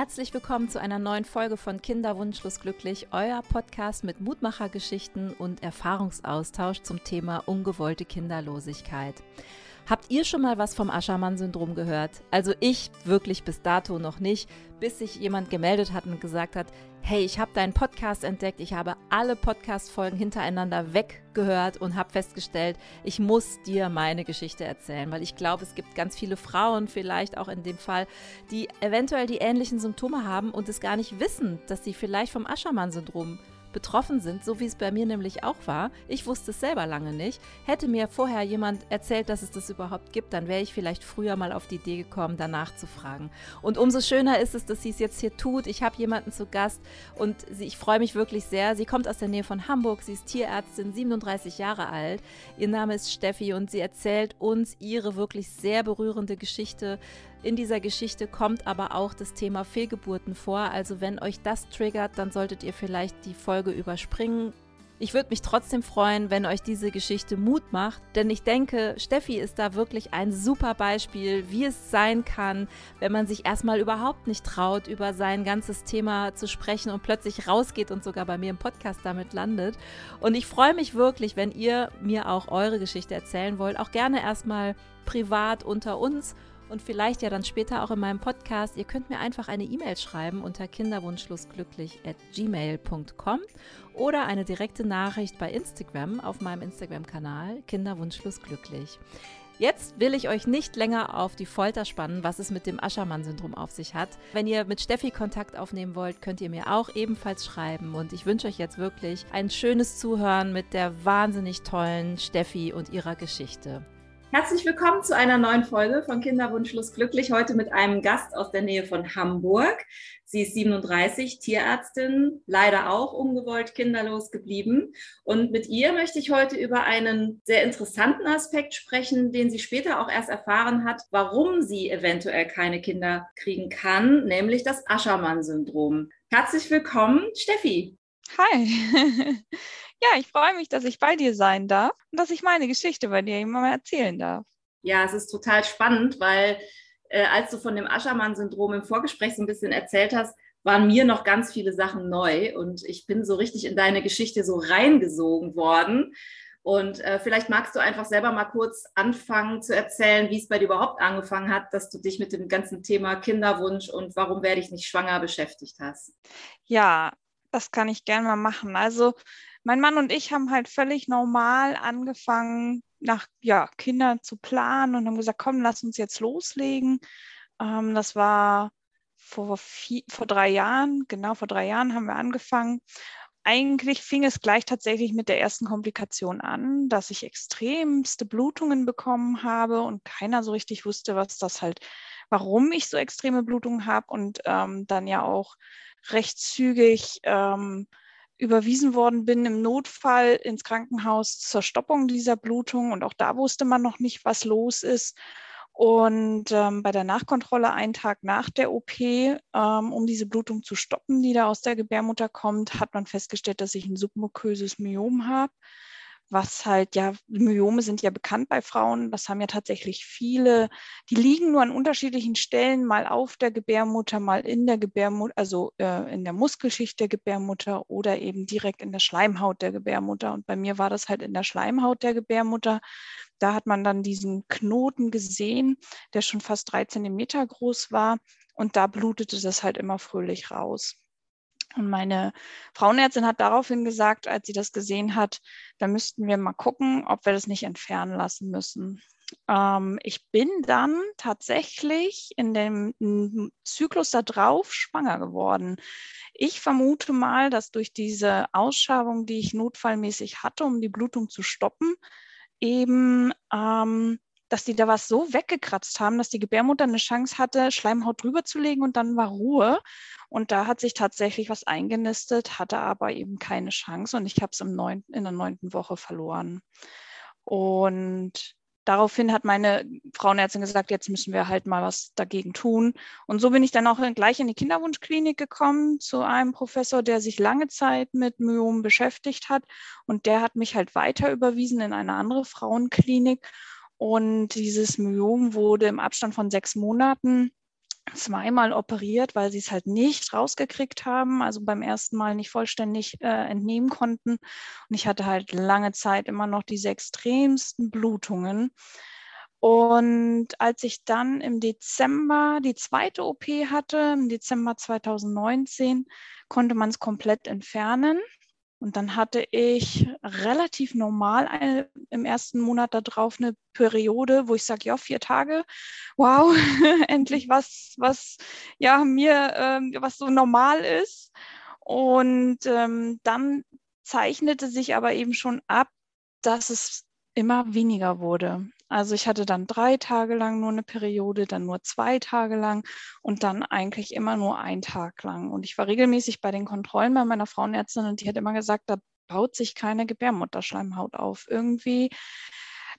Herzlich willkommen zu einer neuen Folge von Kinderwunschlos glücklich, euer Podcast mit Mutmachergeschichten und Erfahrungsaustausch zum Thema ungewollte Kinderlosigkeit. Habt ihr schon mal was vom Aschermann-Syndrom gehört? Also ich wirklich bis dato noch nicht, bis sich jemand gemeldet hat und gesagt hat, hey, ich habe deinen Podcast entdeckt, ich habe alle Podcast-Folgen hintereinander weggehört und habe festgestellt, ich muss dir meine Geschichte erzählen, weil ich glaube, es gibt ganz viele Frauen, vielleicht auch in dem Fall, die eventuell die ähnlichen Symptome haben und es gar nicht wissen, dass sie vielleicht vom Aschermann-Syndrom betroffen sind, so wie es bei mir nämlich auch war. Ich wusste es selber lange nicht. Hätte mir vorher jemand erzählt, dass es das überhaupt gibt, dann wäre ich vielleicht früher mal auf die Idee gekommen, danach zu fragen. Und umso schöner ist es, dass sie es jetzt hier tut. Ich habe jemanden zu Gast und sie, ich freue mich wirklich sehr. Sie kommt aus der Nähe von Hamburg, sie ist Tierärztin, 37 Jahre alt. Ihr Name ist Steffi und sie erzählt uns ihre wirklich sehr berührende Geschichte in dieser Geschichte kommt aber auch das Thema Fehlgeburten vor. Also wenn euch das triggert, dann solltet ihr vielleicht die Folge überspringen. Ich würde mich trotzdem freuen, wenn euch diese Geschichte Mut macht, denn ich denke, Steffi ist da wirklich ein super Beispiel, wie es sein kann, wenn man sich erstmal überhaupt nicht traut, über sein ganzes Thema zu sprechen und plötzlich rausgeht und sogar bei mir im Podcast damit landet. Und ich freue mich wirklich, wenn ihr mir auch eure Geschichte erzählen wollt, auch gerne erstmal privat unter uns und vielleicht ja dann später auch in meinem Podcast. Ihr könnt mir einfach eine E-Mail schreiben unter kinderwunschlosglücklich at gmail.com oder eine direkte Nachricht bei Instagram auf meinem Instagram-Kanal kinderwunschlosglücklich. Jetzt will ich euch nicht länger auf die Folter spannen, was es mit dem Aschermann-Syndrom auf sich hat. Wenn ihr mit Steffi Kontakt aufnehmen wollt, könnt ihr mir auch ebenfalls schreiben. Und ich wünsche euch jetzt wirklich ein schönes Zuhören mit der wahnsinnig tollen Steffi und ihrer Geschichte. Herzlich willkommen zu einer neuen Folge von Kinderwunschlos glücklich. Heute mit einem Gast aus der Nähe von Hamburg. Sie ist 37, Tierärztin, leider auch ungewollt kinderlos geblieben. Und mit ihr möchte ich heute über einen sehr interessanten Aspekt sprechen, den sie später auch erst erfahren hat, warum sie eventuell keine Kinder kriegen kann, nämlich das Aschermann-Syndrom. Herzlich willkommen, Steffi. Hi. Ja, ich freue mich, dass ich bei dir sein darf und dass ich meine Geschichte bei dir immer mal erzählen darf. Ja, es ist total spannend, weil äh, als du von dem Aschermann-Syndrom im Vorgespräch so ein bisschen erzählt hast, waren mir noch ganz viele Sachen neu und ich bin so richtig in deine Geschichte so reingesogen worden. Und äh, vielleicht magst du einfach selber mal kurz anfangen zu erzählen, wie es bei dir überhaupt angefangen hat, dass du dich mit dem ganzen Thema Kinderwunsch und warum werde ich nicht schwanger beschäftigt hast. Ja, das kann ich gerne mal machen. Also mein Mann und ich haben halt völlig normal angefangen, nach ja, Kindern zu planen und haben gesagt, komm, lass uns jetzt loslegen. Ähm, das war vor, vier, vor drei Jahren, genau vor drei Jahren haben wir angefangen. Eigentlich fing es gleich tatsächlich mit der ersten Komplikation an, dass ich extremste Blutungen bekommen habe und keiner so richtig wusste, was das halt, warum ich so extreme Blutungen habe und ähm, dann ja auch recht zügig ähm, überwiesen worden bin im Notfall ins Krankenhaus zur Stoppung dieser Blutung. Und auch da wusste man noch nicht, was los ist. Und ähm, bei der Nachkontrolle einen Tag nach der OP, ähm, um diese Blutung zu stoppen, die da aus der Gebärmutter kommt, hat man festgestellt, dass ich ein submuköses Myom habe was halt ja, Myome sind ja bekannt bei Frauen, das haben ja tatsächlich viele, die liegen nur an unterschiedlichen Stellen, mal auf der Gebärmutter, mal in der Gebärmutter, also äh, in der Muskelschicht der Gebärmutter oder eben direkt in der Schleimhaut der Gebärmutter. Und bei mir war das halt in der Schleimhaut der Gebärmutter. Da hat man dann diesen Knoten gesehen, der schon fast drei Zentimeter groß war. Und da blutete das halt immer fröhlich raus. Und meine Frauenärztin hat daraufhin gesagt, als sie das gesehen hat, da müssten wir mal gucken, ob wir das nicht entfernen lassen müssen. Ähm, ich bin dann tatsächlich in dem Zyklus darauf schwanger geworden. Ich vermute mal, dass durch diese Ausschabung, die ich notfallmäßig hatte, um die Blutung zu stoppen, eben ähm, dass die da was so weggekratzt haben, dass die Gebärmutter eine Chance hatte, Schleimhaut drüber zu legen und dann war Ruhe. Und da hat sich tatsächlich was eingenistet, hatte aber eben keine Chance und ich habe es in der neunten Woche verloren. Und daraufhin hat meine Frauenärztin gesagt, jetzt müssen wir halt mal was dagegen tun. Und so bin ich dann auch gleich in die Kinderwunschklinik gekommen zu einem Professor, der sich lange Zeit mit Myomen beschäftigt hat. Und der hat mich halt weiter überwiesen in eine andere Frauenklinik. Und dieses Myom wurde im Abstand von sechs Monaten zweimal operiert, weil sie es halt nicht rausgekriegt haben, also beim ersten Mal nicht vollständig äh, entnehmen konnten. Und ich hatte halt lange Zeit immer noch diese extremsten Blutungen. Und als ich dann im Dezember die zweite OP hatte, im Dezember 2019, konnte man es komplett entfernen. Und dann hatte ich relativ normal eine, im ersten Monat darauf eine Periode, wo ich sage, ja, vier Tage, wow, endlich was, was ja mir, ähm, was so normal ist. Und ähm, dann zeichnete sich aber eben schon ab, dass es immer weniger wurde. Also ich hatte dann drei Tage lang nur eine Periode, dann nur zwei Tage lang und dann eigentlich immer nur einen Tag lang. Und ich war regelmäßig bei den Kontrollen bei meiner Frauenärztin und die hat immer gesagt, da baut sich keine Gebärmutterschleimhaut auf. Irgendwie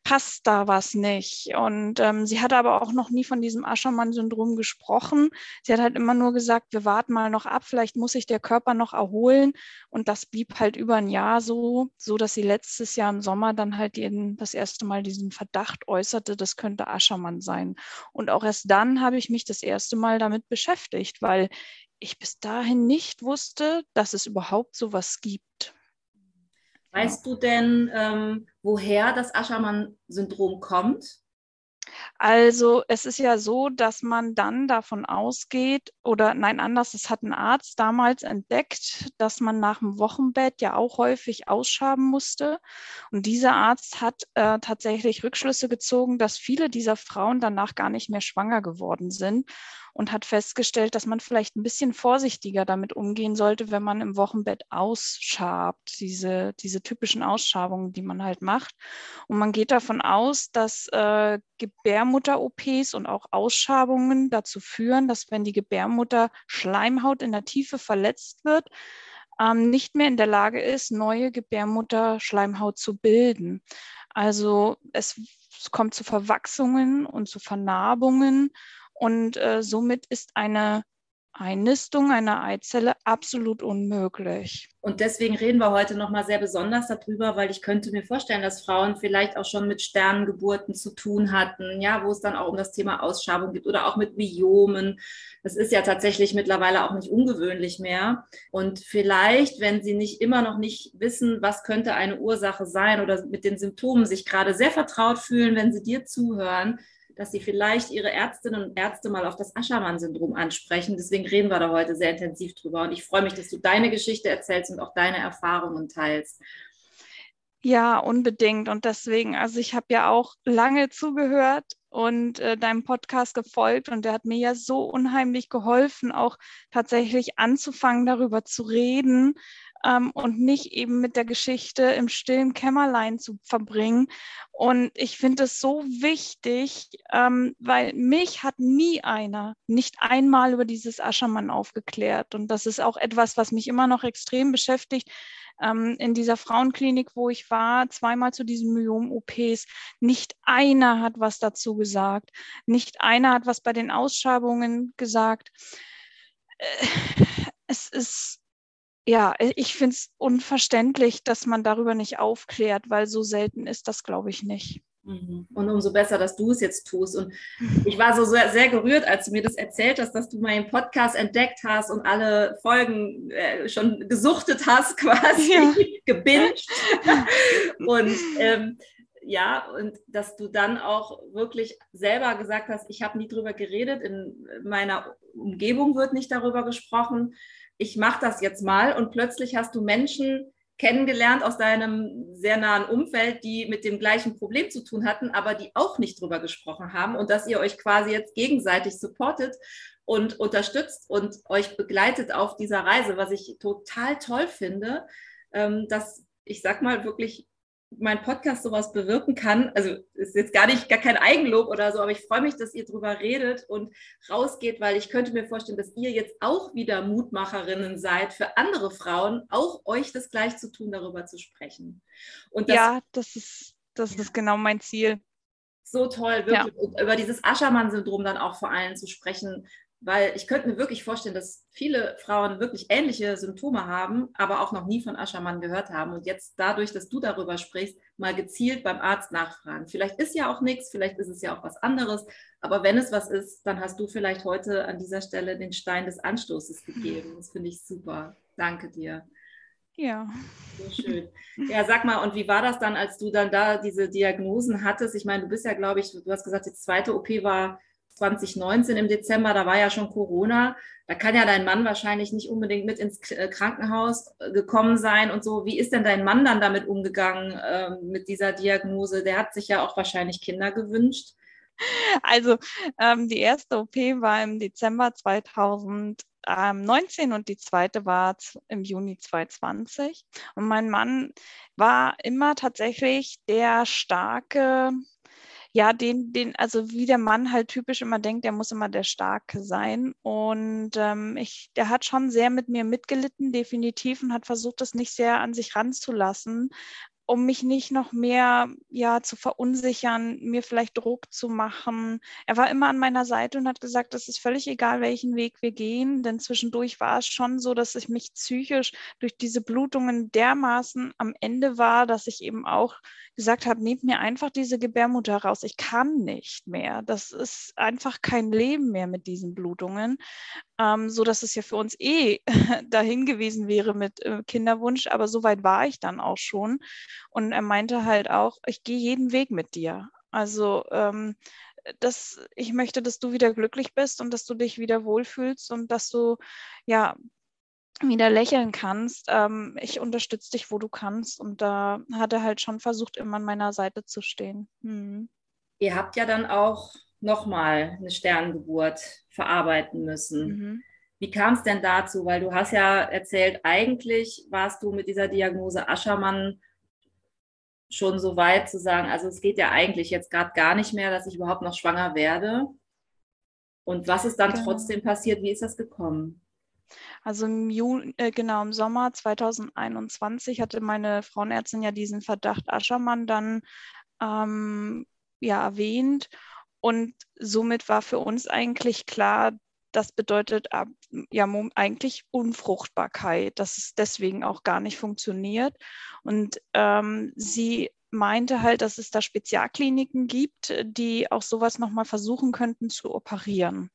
passt da was nicht. Und ähm, sie hatte aber auch noch nie von diesem Aschermann-Syndrom gesprochen. Sie hat halt immer nur gesagt, wir warten mal noch ab, vielleicht muss sich der Körper noch erholen. Und das blieb halt über ein Jahr so, so dass sie letztes Jahr im Sommer dann halt ihren, das erste Mal diesen Verdacht äußerte, das könnte Aschermann sein. Und auch erst dann habe ich mich das erste Mal damit beschäftigt, weil ich bis dahin nicht wusste, dass es überhaupt sowas gibt. Weißt du denn, ähm, woher das Aschermann-Syndrom kommt? Also es ist ja so, dass man dann davon ausgeht, oder nein, anders, es hat ein Arzt damals entdeckt, dass man nach dem Wochenbett ja auch häufig ausschaben musste. Und dieser Arzt hat äh, tatsächlich Rückschlüsse gezogen, dass viele dieser Frauen danach gar nicht mehr schwanger geworden sind und hat festgestellt, dass man vielleicht ein bisschen vorsichtiger damit umgehen sollte, wenn man im Wochenbett ausschabt, diese, diese typischen Ausschabungen, die man halt macht. Und man geht davon aus, dass äh, Gebärmutter-OPs und auch Ausschabungen dazu führen, dass wenn die Gebärmutter Schleimhaut in der Tiefe verletzt wird, ähm, nicht mehr in der Lage ist, neue Gebärmutter-Schleimhaut zu bilden. Also es, es kommt zu Verwachsungen und zu Vernarbungen und äh, somit ist eine Einnistung einer Eizelle absolut unmöglich. Und deswegen reden wir heute nochmal sehr besonders darüber, weil ich könnte mir vorstellen, dass Frauen vielleicht auch schon mit Sternengeburten zu tun hatten, ja, wo es dann auch um das Thema Ausschabung geht oder auch mit Biomen. Das ist ja tatsächlich mittlerweile auch nicht ungewöhnlich mehr. Und vielleicht, wenn Sie nicht immer noch nicht wissen, was könnte eine Ursache sein oder mit den Symptomen sich gerade sehr vertraut fühlen, wenn Sie dir zuhören, dass Sie vielleicht Ihre Ärztinnen und Ärzte mal auf das Aschermann-Syndrom ansprechen. Deswegen reden wir da heute sehr intensiv drüber. Und ich freue mich, dass du deine Geschichte erzählst und auch deine Erfahrungen teilst. Ja, unbedingt. Und deswegen, also ich habe ja auch lange zugehört und äh, deinem Podcast gefolgt und der hat mir ja so unheimlich geholfen, auch tatsächlich anzufangen, darüber zu reden, ähm, und nicht eben mit der Geschichte im stillen Kämmerlein zu verbringen. Und ich finde es so wichtig, ähm, weil mich hat nie einer, nicht einmal über dieses Aschermann aufgeklärt. Und das ist auch etwas, was mich immer noch extrem beschäftigt. Ähm, in dieser Frauenklinik, wo ich war, zweimal zu diesen Myom-OPs, nicht einer hat was dazu gesagt. Nicht einer hat was bei den Ausschabungen gesagt. Äh, es ist ja, äh, ich finde es unverständlich, dass man darüber nicht aufklärt, weil so selten ist das, glaube ich, nicht. Mhm. Und umso besser, dass du es jetzt tust. Und ich war so sehr, sehr, gerührt, als du mir das erzählt hast, dass du meinen Podcast entdeckt hast und alle Folgen äh, schon gesuchtet hast, quasi ja. gebinged. und ähm, ja, und dass du dann auch wirklich selber gesagt hast, ich habe nie drüber geredet, in meiner Umgebung wird nicht darüber gesprochen ich mache das jetzt mal. Und plötzlich hast du Menschen kennengelernt aus deinem sehr nahen Umfeld, die mit dem gleichen Problem zu tun hatten, aber die auch nicht drüber gesprochen haben und dass ihr euch quasi jetzt gegenseitig supportet und unterstützt und euch begleitet auf dieser Reise, was ich total toll finde, ähm, dass ich sag mal wirklich mein Podcast sowas bewirken kann. Also ist jetzt gar nicht gar kein Eigenlob oder so, aber ich freue mich, dass ihr drüber redet und rausgeht, weil ich könnte mir vorstellen, dass ihr jetzt auch wieder Mutmacherinnen seid für andere Frauen, auch euch das gleich zu tun, darüber zu sprechen. Und das, ja, das ist das ist genau mein Ziel. So toll, wirklich. Ja. über dieses Aschermann-Syndrom dann auch vor allem zu sprechen, weil ich könnte mir wirklich vorstellen, dass viele Frauen wirklich ähnliche Symptome haben, aber auch noch nie von Aschermann gehört haben und jetzt dadurch, dass du darüber sprichst, mal gezielt beim Arzt nachfragen. Vielleicht ist ja auch nichts, vielleicht ist es ja auch was anderes, aber wenn es was ist, dann hast du vielleicht heute an dieser Stelle den Stein des Anstoßes gegeben. Das finde ich super. Danke dir. Ja. So schön. Ja, sag mal, und wie war das dann, als du dann da diese Diagnosen hattest? Ich meine, du bist ja, glaube ich, du hast gesagt, die zweite OP war 2019 im Dezember, da war ja schon Corona. Da kann ja dein Mann wahrscheinlich nicht unbedingt mit ins äh, Krankenhaus äh, gekommen sein und so. Wie ist denn dein Mann dann damit umgegangen äh, mit dieser Diagnose? Der hat sich ja auch wahrscheinlich Kinder gewünscht. Also ähm, die erste OP war im Dezember 2019 und die zweite war im Juni 2020. Und mein Mann war immer tatsächlich der starke ja, den, den, also wie der Mann halt typisch immer denkt, der muss immer der Starke sein. Und ähm, ich, der hat schon sehr mit mir mitgelitten, definitiv, und hat versucht, das nicht sehr an sich ranzulassen um mich nicht noch mehr ja, zu verunsichern, mir vielleicht Druck zu machen. Er war immer an meiner Seite und hat gesagt, es ist völlig egal, welchen Weg wir gehen, denn zwischendurch war es schon so, dass ich mich psychisch durch diese Blutungen dermaßen am Ende war, dass ich eben auch gesagt habe, nehmt mir einfach diese Gebärmutter raus. Ich kann nicht mehr. Das ist einfach kein Leben mehr mit diesen Blutungen ähm, so dass es ja für uns eh dahin gewesen wäre mit äh, Kinderwunsch, aber so weit war ich dann auch schon. Und er meinte halt auch, ich gehe jeden Weg mit dir. Also ähm, dass ich möchte, dass du wieder glücklich bist und dass du dich wieder wohlfühlst und dass du ja wieder lächeln kannst. Ähm, ich unterstütze dich, wo du kannst. Und da hat er halt schon versucht, immer an meiner Seite zu stehen. Hm. Ihr habt ja dann auch nochmal eine Sterngeburt verarbeiten müssen. Mhm. Wie kam es denn dazu? Weil du hast ja erzählt, eigentlich warst du mit dieser Diagnose Aschermann schon so weit zu sagen, also es geht ja eigentlich jetzt gerade gar nicht mehr, dass ich überhaupt noch schwanger werde. Und was ist dann genau. trotzdem passiert? Wie ist das gekommen? Also im Juni, äh, genau im Sommer 2021 hatte meine Frauenärztin ja diesen Verdacht Aschermann dann ähm, ja erwähnt und somit war für uns eigentlich klar, das bedeutet ja eigentlich Unfruchtbarkeit, dass es deswegen auch gar nicht funktioniert. Und ähm, sie meinte halt, dass es da Spezialkliniken gibt, die auch sowas nochmal versuchen könnten zu operieren.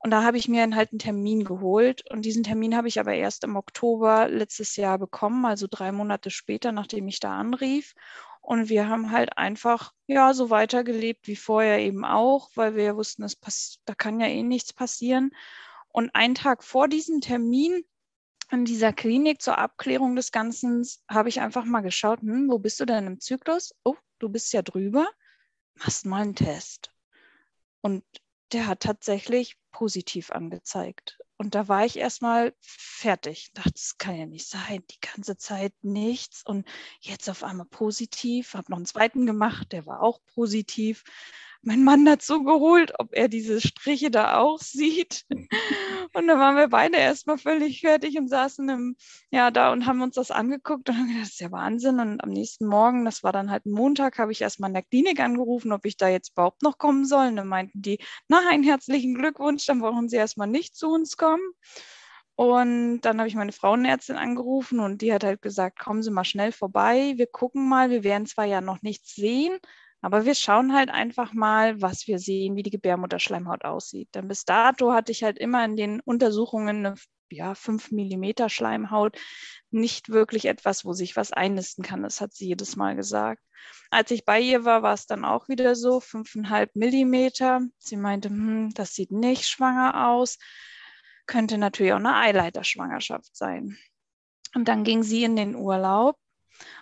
Und da habe ich mir halt einen Termin geholt. Und diesen Termin habe ich aber erst im Oktober letztes Jahr bekommen, also drei Monate später, nachdem ich da anrief. Und wir haben halt einfach ja so weitergelebt wie vorher eben auch, weil wir ja wussten, das da kann ja eh nichts passieren. Und einen Tag vor diesem Termin in dieser Klinik zur Abklärung des Ganzen habe ich einfach mal geschaut, hm, wo bist du denn im Zyklus? Oh, du bist ja drüber. Machst mal einen Test. Und der hat tatsächlich positiv angezeigt. Und da war ich erstmal fertig. Dachte, das kann ja nicht sein. Die ganze Zeit nichts. Und jetzt auf einmal positiv. Habe noch einen zweiten gemacht, der war auch positiv mein Mann so geholt, ob er diese Striche da auch sieht. Und dann waren wir beide erstmal völlig fertig und saßen im, ja, da und haben uns das angeguckt und haben gedacht, das ist ja Wahnsinn. Und am nächsten Morgen, das war dann halt Montag, habe ich erstmal in der Klinik angerufen, ob ich da jetzt überhaupt noch kommen soll. Und dann meinten die, nein, herzlichen Glückwunsch, dann brauchen Sie erstmal nicht zu uns kommen. Und dann habe ich meine Frauenärztin angerufen und die hat halt gesagt, kommen Sie mal schnell vorbei, wir gucken mal, wir werden zwar ja noch nichts sehen, aber wir schauen halt einfach mal, was wir sehen, wie die Gebärmutterschleimhaut aussieht. Denn bis dato hatte ich halt immer in den Untersuchungen eine ja, 5 mm Schleimhaut, nicht wirklich etwas, wo sich was einnisten kann. Das hat sie jedes Mal gesagt. Als ich bei ihr war, war es dann auch wieder so, 5,5 Millimeter. Sie meinte, hm, das sieht nicht schwanger aus. Könnte natürlich auch eine Eileiterschwangerschaft sein. Und dann ging sie in den Urlaub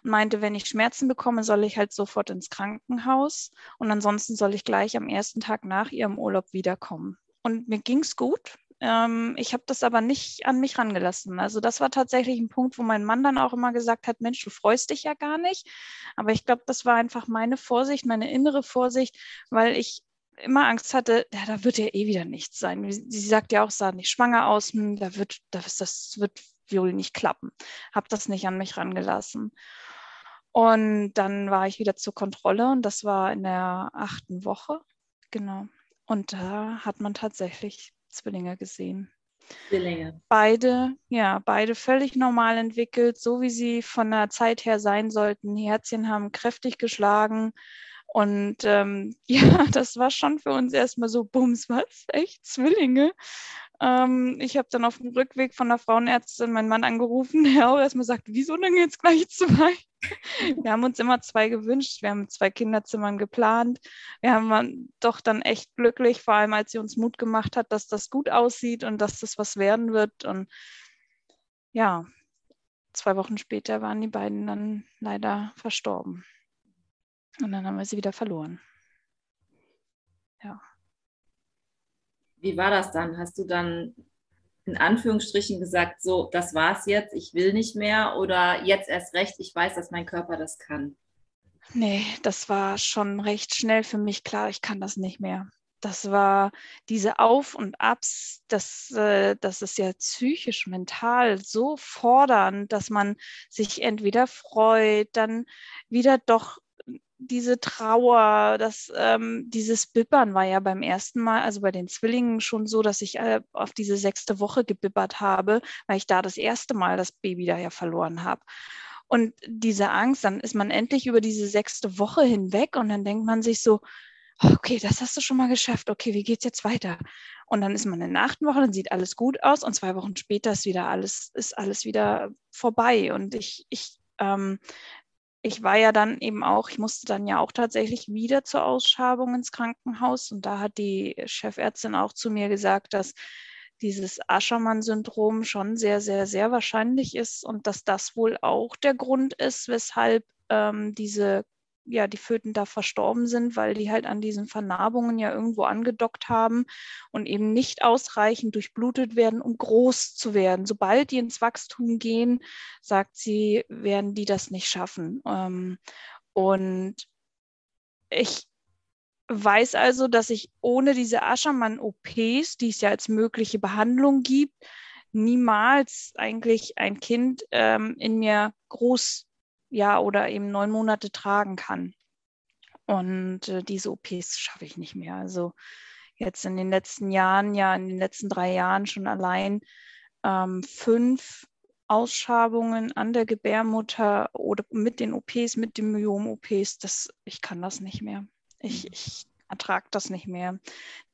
und meinte, wenn ich Schmerzen bekomme, soll ich halt sofort ins Krankenhaus und ansonsten soll ich gleich am ersten Tag nach ihrem Urlaub wiederkommen. Und mir ging es gut. Ähm, ich habe das aber nicht an mich rangelassen. Also das war tatsächlich ein Punkt, wo mein Mann dann auch immer gesagt hat, Mensch, du freust dich ja gar nicht. Aber ich glaube, das war einfach meine Vorsicht, meine innere Vorsicht, weil ich immer Angst hatte, ja, da wird ja eh wieder nichts sein. Sie sagt ja auch, sah nicht schwanger aus, hm, da wird, das, das wird wohl nicht klappen. Habe das nicht an mich rangelassen. Und dann war ich wieder zur Kontrolle und das war in der achten Woche. Genau. Und da hat man tatsächlich Zwillinge gesehen. Zwillinge. Beide, ja, beide völlig normal entwickelt, so wie sie von der Zeit her sein sollten. Die Herzchen haben kräftig geschlagen. Und ähm, ja, das war schon für uns erstmal so, Bums, was? Echt? Zwillinge? Ähm, ich habe dann auf dem Rückweg von der Frauenärztin meinen Mann angerufen, der auch erstmal sagt, wieso denn jetzt gleich zwei? Wir haben uns immer zwei gewünscht, wir haben zwei Kinderzimmern geplant. Wir haben doch dann echt glücklich, vor allem als sie uns Mut gemacht hat, dass das gut aussieht und dass das was werden wird. Und ja, zwei Wochen später waren die beiden dann leider verstorben. Und dann haben wir sie wieder verloren. Ja. Wie war das dann? Hast du dann in Anführungsstrichen gesagt, so, das war's jetzt, ich will nicht mehr oder jetzt erst recht, ich weiß, dass mein Körper das kann? Nee, das war schon recht schnell für mich klar, ich kann das nicht mehr. Das war diese Auf und Abs, das, äh, das ist ja psychisch, mental so fordernd, dass man sich entweder freut, dann wieder doch diese Trauer, das, ähm, dieses Bibbern war ja beim ersten Mal, also bei den Zwillingen schon so, dass ich äh, auf diese sechste Woche gebibbert habe, weil ich da das erste Mal das Baby da ja verloren habe. Und diese Angst, dann ist man endlich über diese sechste Woche hinweg und dann denkt man sich so, okay, das hast du schon mal geschafft, okay, wie geht's jetzt weiter? Und dann ist man in der achten Woche, dann sieht alles gut aus und zwei Wochen später ist wieder alles, ist alles wieder vorbei. Und ich, ich ähm, ich war ja dann eben auch, ich musste dann ja auch tatsächlich wieder zur Ausschabung ins Krankenhaus. Und da hat die Chefärztin auch zu mir gesagt, dass dieses Aschermann-Syndrom schon sehr, sehr, sehr wahrscheinlich ist und dass das wohl auch der Grund ist, weshalb ähm, diese ja, die Föten da verstorben sind, weil die halt an diesen Vernarbungen ja irgendwo angedockt haben und eben nicht ausreichend durchblutet werden, um groß zu werden. Sobald die ins Wachstum gehen, sagt sie, werden die das nicht schaffen. Ähm, und ich weiß also, dass ich ohne diese Aschermann-OPs, die es ja als mögliche Behandlung gibt, niemals eigentlich ein Kind ähm, in mir groß ja oder eben neun Monate tragen kann. Und äh, diese OPs schaffe ich nicht mehr. Also jetzt in den letzten Jahren, ja in den letzten drei Jahren schon allein ähm, fünf Ausschabungen an der Gebärmutter oder mit den OPs, mit den Myom-OPs, das, ich kann das nicht mehr. Ich, mhm. ich ertrage das nicht mehr.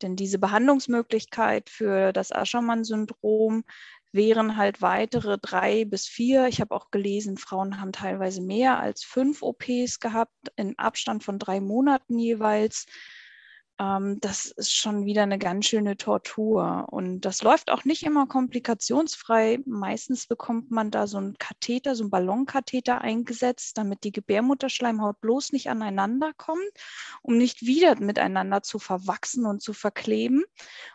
Denn diese Behandlungsmöglichkeit für das Aschermann-Syndrom wären halt weitere drei bis vier. Ich habe auch gelesen, Frauen haben teilweise mehr als fünf OPs gehabt, in Abstand von drei Monaten jeweils. Ähm, das ist schon wieder eine ganz schöne Tortur. Und das läuft auch nicht immer komplikationsfrei. Meistens bekommt man da so einen Katheter, so einen Ballonkatheter eingesetzt, damit die Gebärmutterschleimhaut bloß nicht aneinander kommt, um nicht wieder miteinander zu verwachsen und zu verkleben.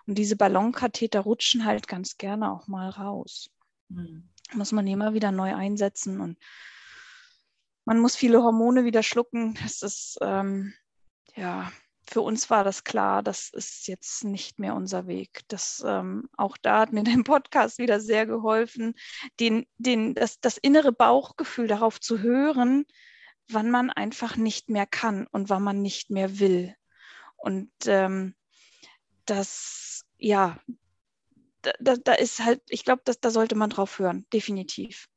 Und diese Ballonkatheter rutschen halt ganz gerne auch mal raus. Mhm. Muss man immer wieder neu einsetzen und man muss viele Hormone wieder schlucken. Das ist ähm, ja für uns war das klar, das ist jetzt nicht mehr unser Weg. Das, ähm, auch da hat mir der Podcast wieder sehr geholfen, den, den, das, das innere Bauchgefühl darauf zu hören, wann man einfach nicht mehr kann und wann man nicht mehr will. Und ähm, das, ja, da, da, ist halt, ich glaube, da sollte man drauf hören, definitiv.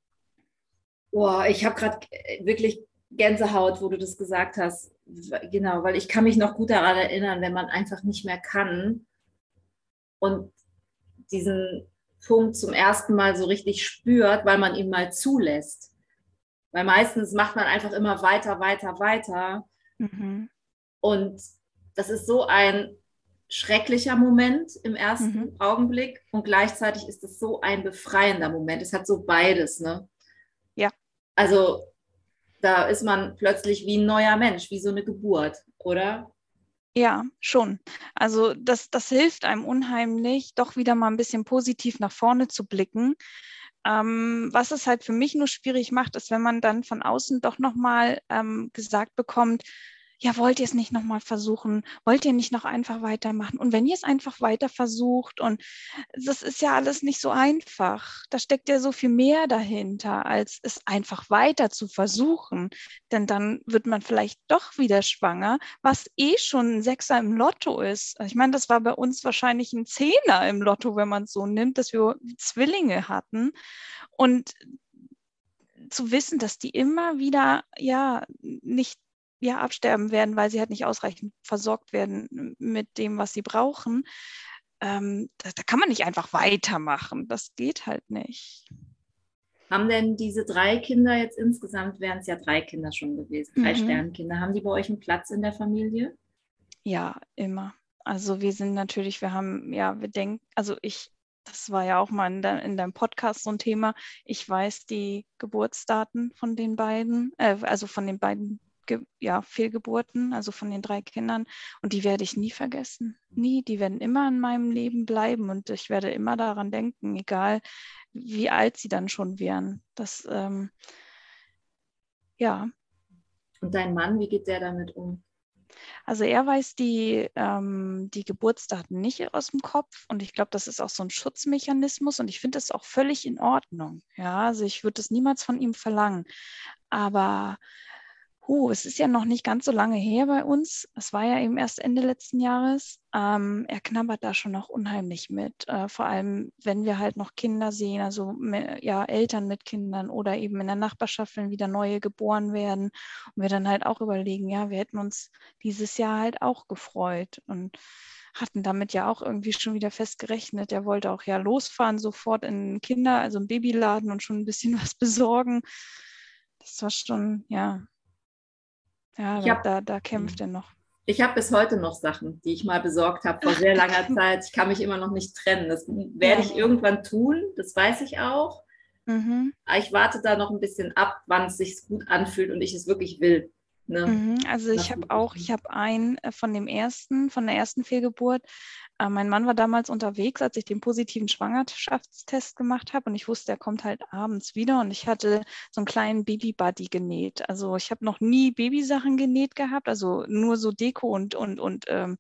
Boah, ich habe gerade wirklich Gänsehaut, wo du das gesagt hast. Genau, weil ich kann mich noch gut daran erinnern, wenn man einfach nicht mehr kann und diesen Punkt zum ersten Mal so richtig spürt, weil man ihn mal zulässt. Weil meistens macht man einfach immer weiter, weiter, weiter. Mhm. Und das ist so ein schrecklicher Moment im ersten mhm. Augenblick und gleichzeitig ist es so ein befreiender Moment. Es hat so beides, ne? Ja. Also da ist man plötzlich wie ein neuer Mensch, wie so eine Geburt, oder? Ja, schon. Also das, das hilft einem unheimlich, doch wieder mal ein bisschen positiv nach vorne zu blicken. Ähm, was es halt für mich nur schwierig macht, ist, wenn man dann von außen doch nochmal ähm, gesagt bekommt, ja, wollt ihr es nicht nochmal versuchen? Wollt ihr nicht noch einfach weitermachen? Und wenn ihr es einfach weiter versucht und das ist ja alles nicht so einfach. Da steckt ja so viel mehr dahinter, als es einfach weiter zu versuchen. Denn dann wird man vielleicht doch wieder schwanger, was eh schon ein Sechser im Lotto ist. Ich meine, das war bei uns wahrscheinlich ein Zehner im Lotto, wenn man es so nimmt, dass wir Zwillinge hatten. Und zu wissen, dass die immer wieder ja nicht ja, absterben werden, weil sie halt nicht ausreichend versorgt werden mit dem, was sie brauchen. Ähm, da, da, kann man nicht einfach weitermachen. Das geht halt nicht. Haben denn diese drei Kinder jetzt insgesamt, wären es ja drei Kinder schon gewesen, drei mhm. Sternkinder, haben die bei euch einen Platz in der Familie? Ja, immer. Also wir sind natürlich, wir haben, ja, wir denken, also ich, das war ja auch mal in, de, in, deinem Podcast so ein Thema. Ich weiß die Geburtsdaten von den beiden, äh, also von den beiden ja, Fehlgeburten, also von den drei Kindern. Und die werde ich nie vergessen. Nie. Die werden immer in meinem Leben bleiben und ich werde immer daran denken, egal wie alt sie dann schon wären. Das, ähm, ja. Und dein Mann, wie geht der damit um? Also er weiß die, ähm, die Geburtsdaten nicht aus dem Kopf und ich glaube, das ist auch so ein Schutzmechanismus und ich finde das auch völlig in Ordnung. Ja, also ich würde das niemals von ihm verlangen. Aber uh, es ist ja noch nicht ganz so lange her bei uns. Es war ja eben erst Ende letzten Jahres. Ähm, er knabbert da schon noch unheimlich mit. Äh, vor allem, wenn wir halt noch Kinder sehen, also ja, Eltern mit Kindern oder eben in der Nachbarschaft, wenn wieder neue geboren werden. Und wir dann halt auch überlegen, ja, wir hätten uns dieses Jahr halt auch gefreut. Und hatten damit ja auch irgendwie schon wieder festgerechnet. Er wollte auch ja losfahren, sofort in Kinder, also im Babyladen und schon ein bisschen was besorgen. Das war schon, ja, ja, hab, da, da kämpft er noch. Ich habe bis heute noch Sachen, die ich mal besorgt habe vor sehr langer Zeit. Ich kann mich immer noch nicht trennen. Das werde ich irgendwann tun, das weiß ich auch. Mhm. Ich warte da noch ein bisschen ab, wann es sich gut anfühlt und ich es wirklich will. Ne? Mhm, also ich habe auch, ich habe einen äh, von dem ersten, von der ersten Fehlgeburt. Äh, mein Mann war damals unterwegs, als ich den positiven Schwangerschaftstest gemacht habe und ich wusste, er kommt halt abends wieder und ich hatte so einen kleinen Baby-Buddy genäht. Also ich habe noch nie Babysachen genäht gehabt, also nur so Deko und, und, und ähm,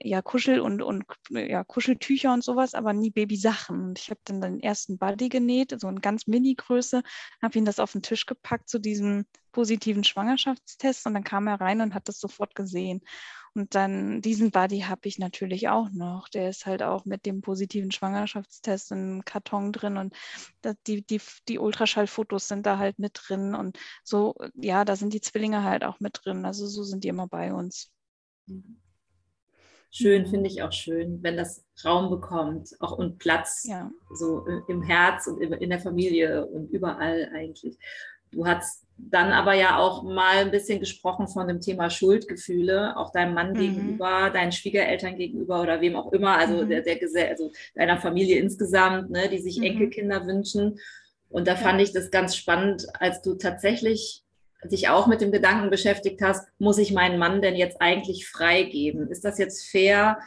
ja, Kuschel und, und ja, Kuscheltücher und sowas, aber nie Babysachen. Und ich habe dann den ersten Buddy genäht, so in ganz Mini-Größe, habe ihn das auf den Tisch gepackt zu diesem positiven Schwangerschaftstest und dann kam er rein und hat das sofort gesehen. Und dann diesen Buddy habe ich natürlich auch noch. Der ist halt auch mit dem positiven Schwangerschaftstest im Karton drin und die, die, die Ultraschallfotos sind da halt mit drin. Und so, ja, da sind die Zwillinge halt auch mit drin. Also so sind die immer bei uns. Schön, finde ich auch schön, wenn das Raum bekommt, auch und Platz, ja. so im Herz und in der Familie und überall eigentlich. Du hast dann aber ja auch mal ein bisschen gesprochen von dem Thema Schuldgefühle, auch deinem Mann mhm. gegenüber, deinen Schwiegereltern gegenüber oder wem auch immer, also mhm. der, der also deiner Familie insgesamt, ne, die sich mhm. Enkelkinder wünschen. Und da fand ich das ganz spannend, als du tatsächlich dich auch mit dem Gedanken beschäftigt hast, muss ich meinen Mann denn jetzt eigentlich freigeben? Ist das jetzt fair?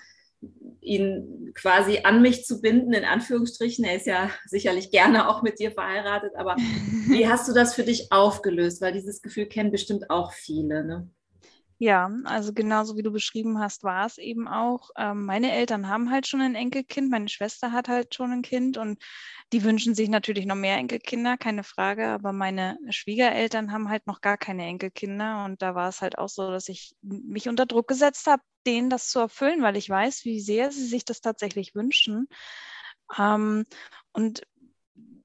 Ihn quasi an mich zu binden, in Anführungsstrichen. Er ist ja sicherlich gerne auch mit dir verheiratet, aber wie hast du das für dich aufgelöst? Weil dieses Gefühl kennen bestimmt auch viele. Ne? Ja, also genauso wie du beschrieben hast, war es eben auch. Ähm, meine Eltern haben halt schon ein Enkelkind, meine Schwester hat halt schon ein Kind und die wünschen sich natürlich noch mehr Enkelkinder, keine Frage, aber meine Schwiegereltern haben halt noch gar keine Enkelkinder und da war es halt auch so, dass ich mich unter Druck gesetzt habe, denen das zu erfüllen, weil ich weiß, wie sehr sie sich das tatsächlich wünschen. Ähm, und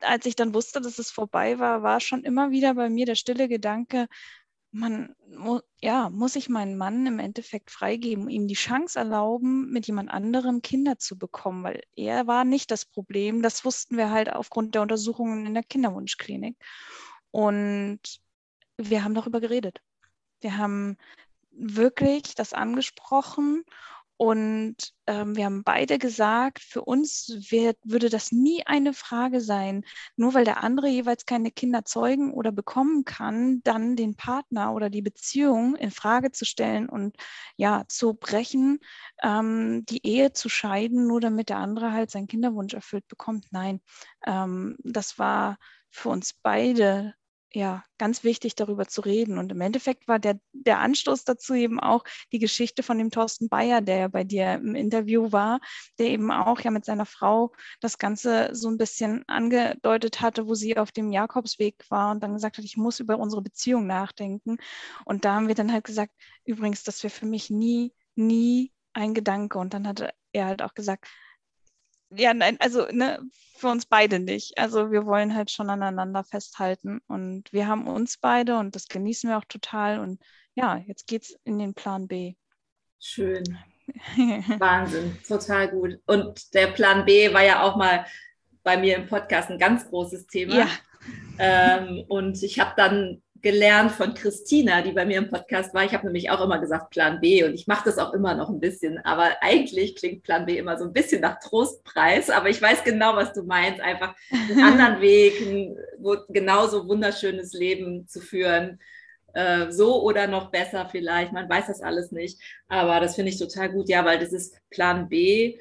als ich dann wusste, dass es vorbei war, war schon immer wieder bei mir der stille Gedanke, man ja, muss ich meinen Mann im Endeffekt freigeben, ihm die Chance erlauben, mit jemand anderem Kinder zu bekommen, weil er war nicht das Problem. Das wussten wir halt aufgrund der Untersuchungen in der Kinderwunschklinik. Und wir haben darüber geredet. Wir haben wirklich das angesprochen und ähm, wir haben beide gesagt, für uns wird, würde das nie eine Frage sein, nur weil der andere jeweils keine Kinder zeugen oder bekommen kann, dann den Partner oder die Beziehung in Frage zu stellen und ja, zu brechen, ähm, die Ehe zu scheiden, nur damit der andere halt seinen Kinderwunsch erfüllt bekommt. Nein, ähm, das war für uns beide ja, ganz wichtig, darüber zu reden. Und im Endeffekt war der, der Anstoß dazu eben auch die Geschichte von dem Thorsten Bayer, der ja bei dir im Interview war, der eben auch ja mit seiner Frau das Ganze so ein bisschen angedeutet hatte, wo sie auf dem Jakobsweg war und dann gesagt hat, ich muss über unsere Beziehung nachdenken. Und da haben wir dann halt gesagt, übrigens, das wäre für mich nie, nie ein Gedanke. Und dann hatte er halt auch gesagt, ja, nein, also ne, für uns beide nicht. Also wir wollen halt schon aneinander festhalten und wir haben uns beide und das genießen wir auch total. Und ja, jetzt geht's in den Plan B. Schön. Wahnsinn, total gut. Und der Plan B war ja auch mal bei mir im Podcast ein ganz großes Thema. Ja. Ähm, und ich habe dann gelernt von Christina, die bei mir im Podcast war. Ich habe nämlich auch immer gesagt Plan B und ich mache das auch immer noch ein bisschen. Aber eigentlich klingt Plan B immer so ein bisschen nach Trostpreis. Aber ich weiß genau, was du meinst. Einfach einen anderen Weg, ein genauso wunderschönes Leben zu führen. Äh, so oder noch besser vielleicht. Man weiß das alles nicht. Aber das finde ich total gut. Ja, weil das ist Plan B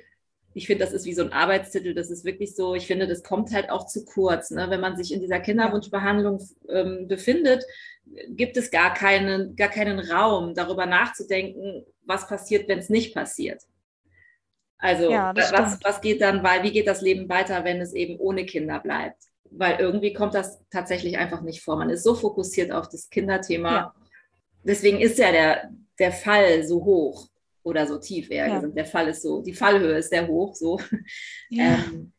ich finde, das ist wie so ein Arbeitstitel. Das ist wirklich so, ich finde, das kommt halt auch zu kurz. Ne? Wenn man sich in dieser Kinderwunschbehandlung ähm, befindet, gibt es gar keinen, gar keinen Raum, darüber nachzudenken, was passiert, wenn es nicht passiert. Also ja, was, was geht dann, weil wie geht das Leben weiter, wenn es eben ohne Kinder bleibt? Weil irgendwie kommt das tatsächlich einfach nicht vor. Man ist so fokussiert auf das Kinderthema. Ja. Deswegen ist ja der, der Fall so hoch oder so tief eher ja. Der Fall ist so, die Fallhöhe ist sehr hoch, so. Ja. Ähm,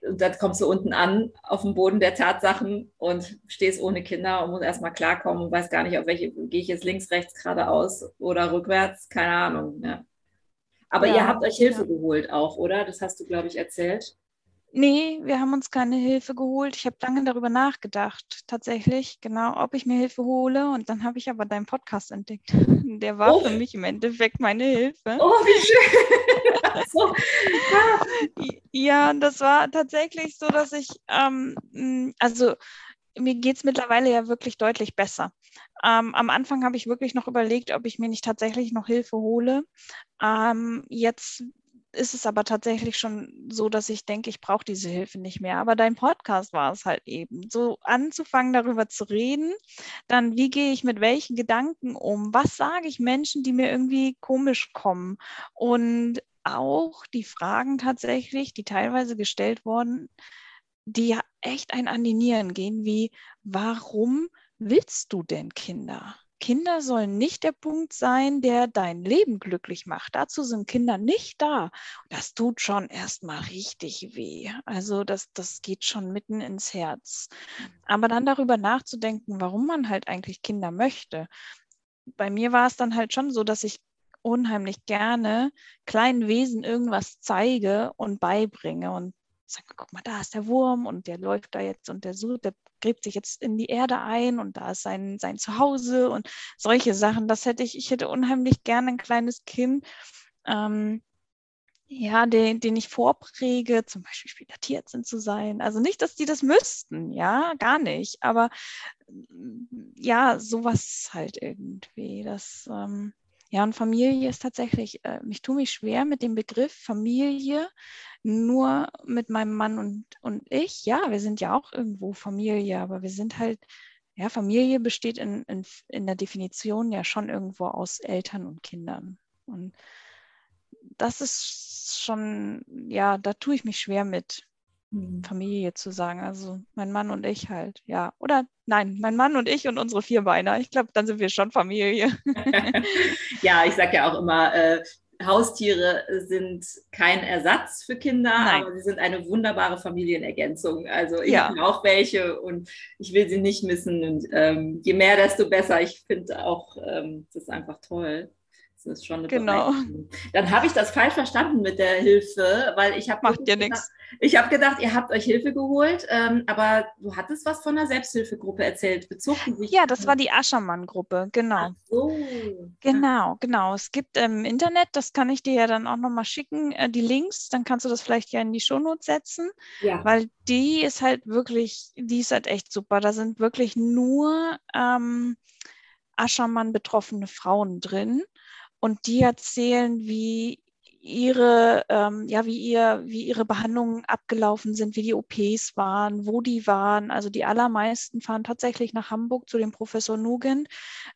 und dann kommst du unten an auf dem Boden der Tatsachen und stehst ohne Kinder und musst erstmal klarkommen und weißt gar nicht, auf welche gehe ich jetzt links, rechts, geradeaus oder rückwärts, keine Ahnung. Ja. Aber ja, ihr habt euch Hilfe geholt auch, oder? Das hast du, glaube ich, erzählt. Nee, wir haben uns keine Hilfe geholt. Ich habe lange darüber nachgedacht, tatsächlich, genau, ob ich mir Hilfe hole. Und dann habe ich aber deinen Podcast entdeckt. Der war oh. für mich im Endeffekt meine Hilfe. Oh, wie schön. so. ja, das war tatsächlich so, dass ich, ähm, also mir geht es mittlerweile ja wirklich deutlich besser. Ähm, am Anfang habe ich wirklich noch überlegt, ob ich mir nicht tatsächlich noch Hilfe hole. Ähm, jetzt ist es aber tatsächlich schon so, dass ich denke, ich brauche diese Hilfe nicht mehr. Aber dein Podcast war es halt eben, so anzufangen, darüber zu reden. Dann, wie gehe ich mit welchen Gedanken um? Was sage ich Menschen, die mir irgendwie komisch kommen? Und auch die Fragen tatsächlich, die teilweise gestellt wurden, die ja echt ein an die Nieren gehen, wie, warum willst du denn Kinder? Kinder sollen nicht der Punkt sein, der dein Leben glücklich macht. Dazu sind Kinder nicht da. Das tut schon erstmal richtig weh. Also das, das geht schon mitten ins Herz. Aber dann darüber nachzudenken, warum man halt eigentlich Kinder möchte. Bei mir war es dann halt schon so, dass ich unheimlich gerne kleinen Wesen irgendwas zeige und beibringe. Und sage, guck mal, da ist der Wurm und der läuft da jetzt und der sucht, der gräbt sich jetzt in die Erde ein und da ist sein, sein Zuhause und solche Sachen. Das hätte ich, ich hätte unheimlich gerne ein kleines Kind, ähm, ja, den, den ich vorpräge, zum Beispiel später Tierärztin zu sein. Also nicht, dass die das müssten, ja, gar nicht. Aber ja, sowas halt irgendwie. Das, ähm, ja, und Familie ist tatsächlich, äh, ich tue mich schwer mit dem Begriff Familie, nur mit meinem Mann und, und ich. Ja, wir sind ja auch irgendwo Familie, aber wir sind halt, ja, Familie besteht in, in, in der Definition ja schon irgendwo aus Eltern und Kindern. Und das ist schon, ja, da tue ich mich schwer mit. Mhm. Familie zu sagen. Also mein Mann und ich halt, ja. Oder nein, mein Mann und ich und unsere Vierbeiner. Ich glaube, dann sind wir schon Familie. ja, ich sage ja auch immer, äh, Haustiere sind kein Ersatz für Kinder, Nein. aber sie sind eine wunderbare Familienergänzung. Also ich ja. habe auch welche und ich will sie nicht missen. Und ähm, je mehr, desto besser. Ich finde auch, ähm, das ist einfach toll. Das ist schon eine genau. Dann habe ich das falsch verstanden mit der Hilfe, weil ich habe macht dir nichts. Ich habe gedacht, ihr habt euch Hilfe geholt, ähm, aber du hattest was von der Selbsthilfegruppe erzählt. Bezog sich Ja, das war die Aschermann-Gruppe, genau. Ach so. Genau, genau. Es gibt im ähm, Internet, das kann ich dir ja dann auch nochmal schicken, äh, die Links, dann kannst du das vielleicht ja in die Shownotes setzen, ja. weil die ist halt wirklich, die ist halt echt super. Da sind wirklich nur ähm, Aschermann betroffene Frauen drin und die erzählen, wie ihre, ähm, ja, wie ihr, wie ihre Behandlungen abgelaufen sind, wie die OPs waren, wo die waren. Also die allermeisten fahren tatsächlich nach Hamburg zu dem Professor Nugent.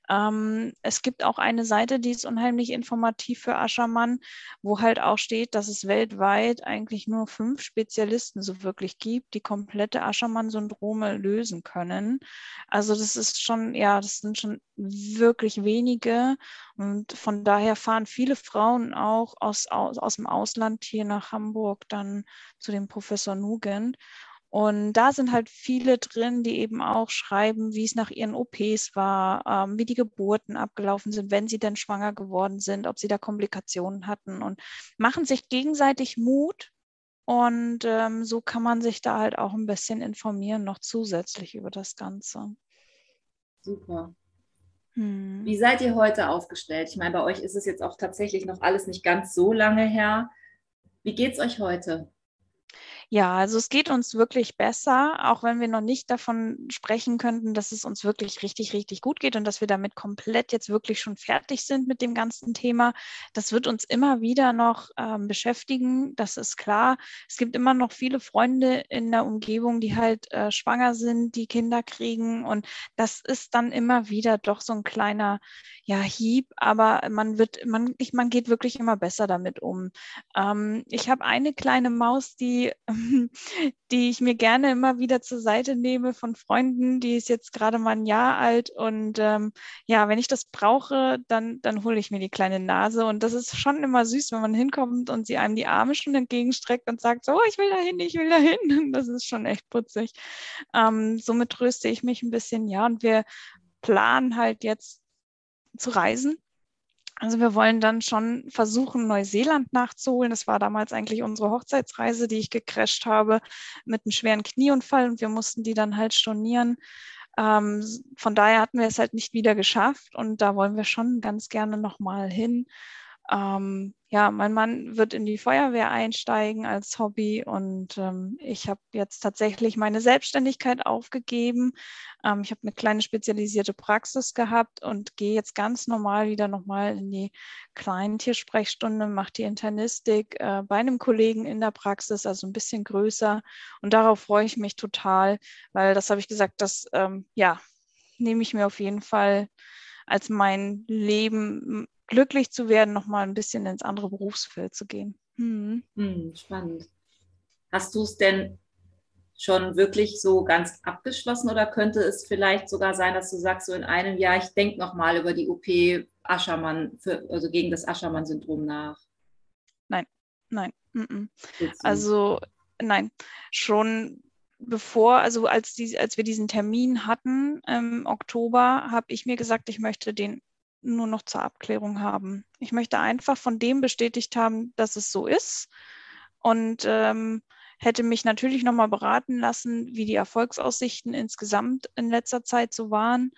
Ähm, es gibt auch eine Seite, die ist unheimlich informativ für Aschermann, wo halt auch steht, dass es weltweit eigentlich nur fünf Spezialisten so wirklich gibt, die komplette Aschermann-Syndrome lösen können. Also das ist schon, ja, das sind schon wirklich wenige. Und von daher fahren viele Frauen auch aus, aus, aus dem Ausland hier nach Hamburg dann zu dem Professor Nugent. Und da sind halt viele drin, die eben auch schreiben, wie es nach ihren OPs war, ähm, wie die Geburten abgelaufen sind, wenn sie denn schwanger geworden sind, ob sie da Komplikationen hatten und machen sich gegenseitig Mut. Und ähm, so kann man sich da halt auch ein bisschen informieren, noch zusätzlich über das Ganze. Super. Hm. Wie seid ihr heute aufgestellt? Ich meine, bei euch ist es jetzt auch tatsächlich noch alles nicht ganz so lange her. Wie geht es euch heute? Ja, also es geht uns wirklich besser, auch wenn wir noch nicht davon sprechen könnten, dass es uns wirklich richtig, richtig gut geht und dass wir damit komplett jetzt wirklich schon fertig sind mit dem ganzen Thema. Das wird uns immer wieder noch ähm, beschäftigen, das ist klar. Es gibt immer noch viele Freunde in der Umgebung, die halt äh, schwanger sind, die Kinder kriegen und das ist dann immer wieder doch so ein kleiner ja, Hieb, aber man wird, man, ich, man geht wirklich immer besser damit um. Ähm, ich habe eine kleine Maus, die die ich mir gerne immer wieder zur Seite nehme von Freunden. Die ist jetzt gerade mal ein Jahr alt und ähm, ja, wenn ich das brauche, dann, dann hole ich mir die kleine Nase und das ist schon immer süß, wenn man hinkommt und sie einem die Arme schon entgegenstreckt und sagt, so, oh, ich will dahin, ich will dahin. Das ist schon echt putzig. Ähm, somit tröste ich mich ein bisschen, ja, und wir planen halt jetzt zu reisen also wir wollen dann schon versuchen, Neuseeland nachzuholen. Das war damals eigentlich unsere Hochzeitsreise, die ich gecrasht habe mit einem schweren Knieunfall und wir mussten die dann halt stornieren. Ähm, von daher hatten wir es halt nicht wieder geschafft und da wollen wir schon ganz gerne nochmal hin. Ähm, ja, mein Mann wird in die Feuerwehr einsteigen als Hobby und ähm, ich habe jetzt tatsächlich meine Selbstständigkeit aufgegeben. Ähm, ich habe eine kleine spezialisierte Praxis gehabt und gehe jetzt ganz normal wieder nochmal in die Kleintiersprechstunde, mache die Internistik äh, bei einem Kollegen in der Praxis, also ein bisschen größer. Und darauf freue ich mich total, weil das habe ich gesagt, das ähm, ja, nehme ich mir auf jeden Fall als mein Leben glücklich zu werden, nochmal ein bisschen ins andere Berufsfeld zu gehen. Hm. Hm, spannend. Hast du es denn schon wirklich so ganz abgeschlossen oder könnte es vielleicht sogar sein, dass du sagst, so in einem Jahr, ich denke nochmal über die OP Aschermann, für, also gegen das Aschermann-Syndrom nach? Nein, nein. M -m. Also nein, schon bevor, also als, die, als wir diesen Termin hatten im Oktober, habe ich mir gesagt, ich möchte den nur noch zur Abklärung haben. Ich möchte einfach von dem bestätigt haben, dass es so ist und ähm, hätte mich natürlich nochmal beraten lassen, wie die Erfolgsaussichten insgesamt in letzter Zeit so waren.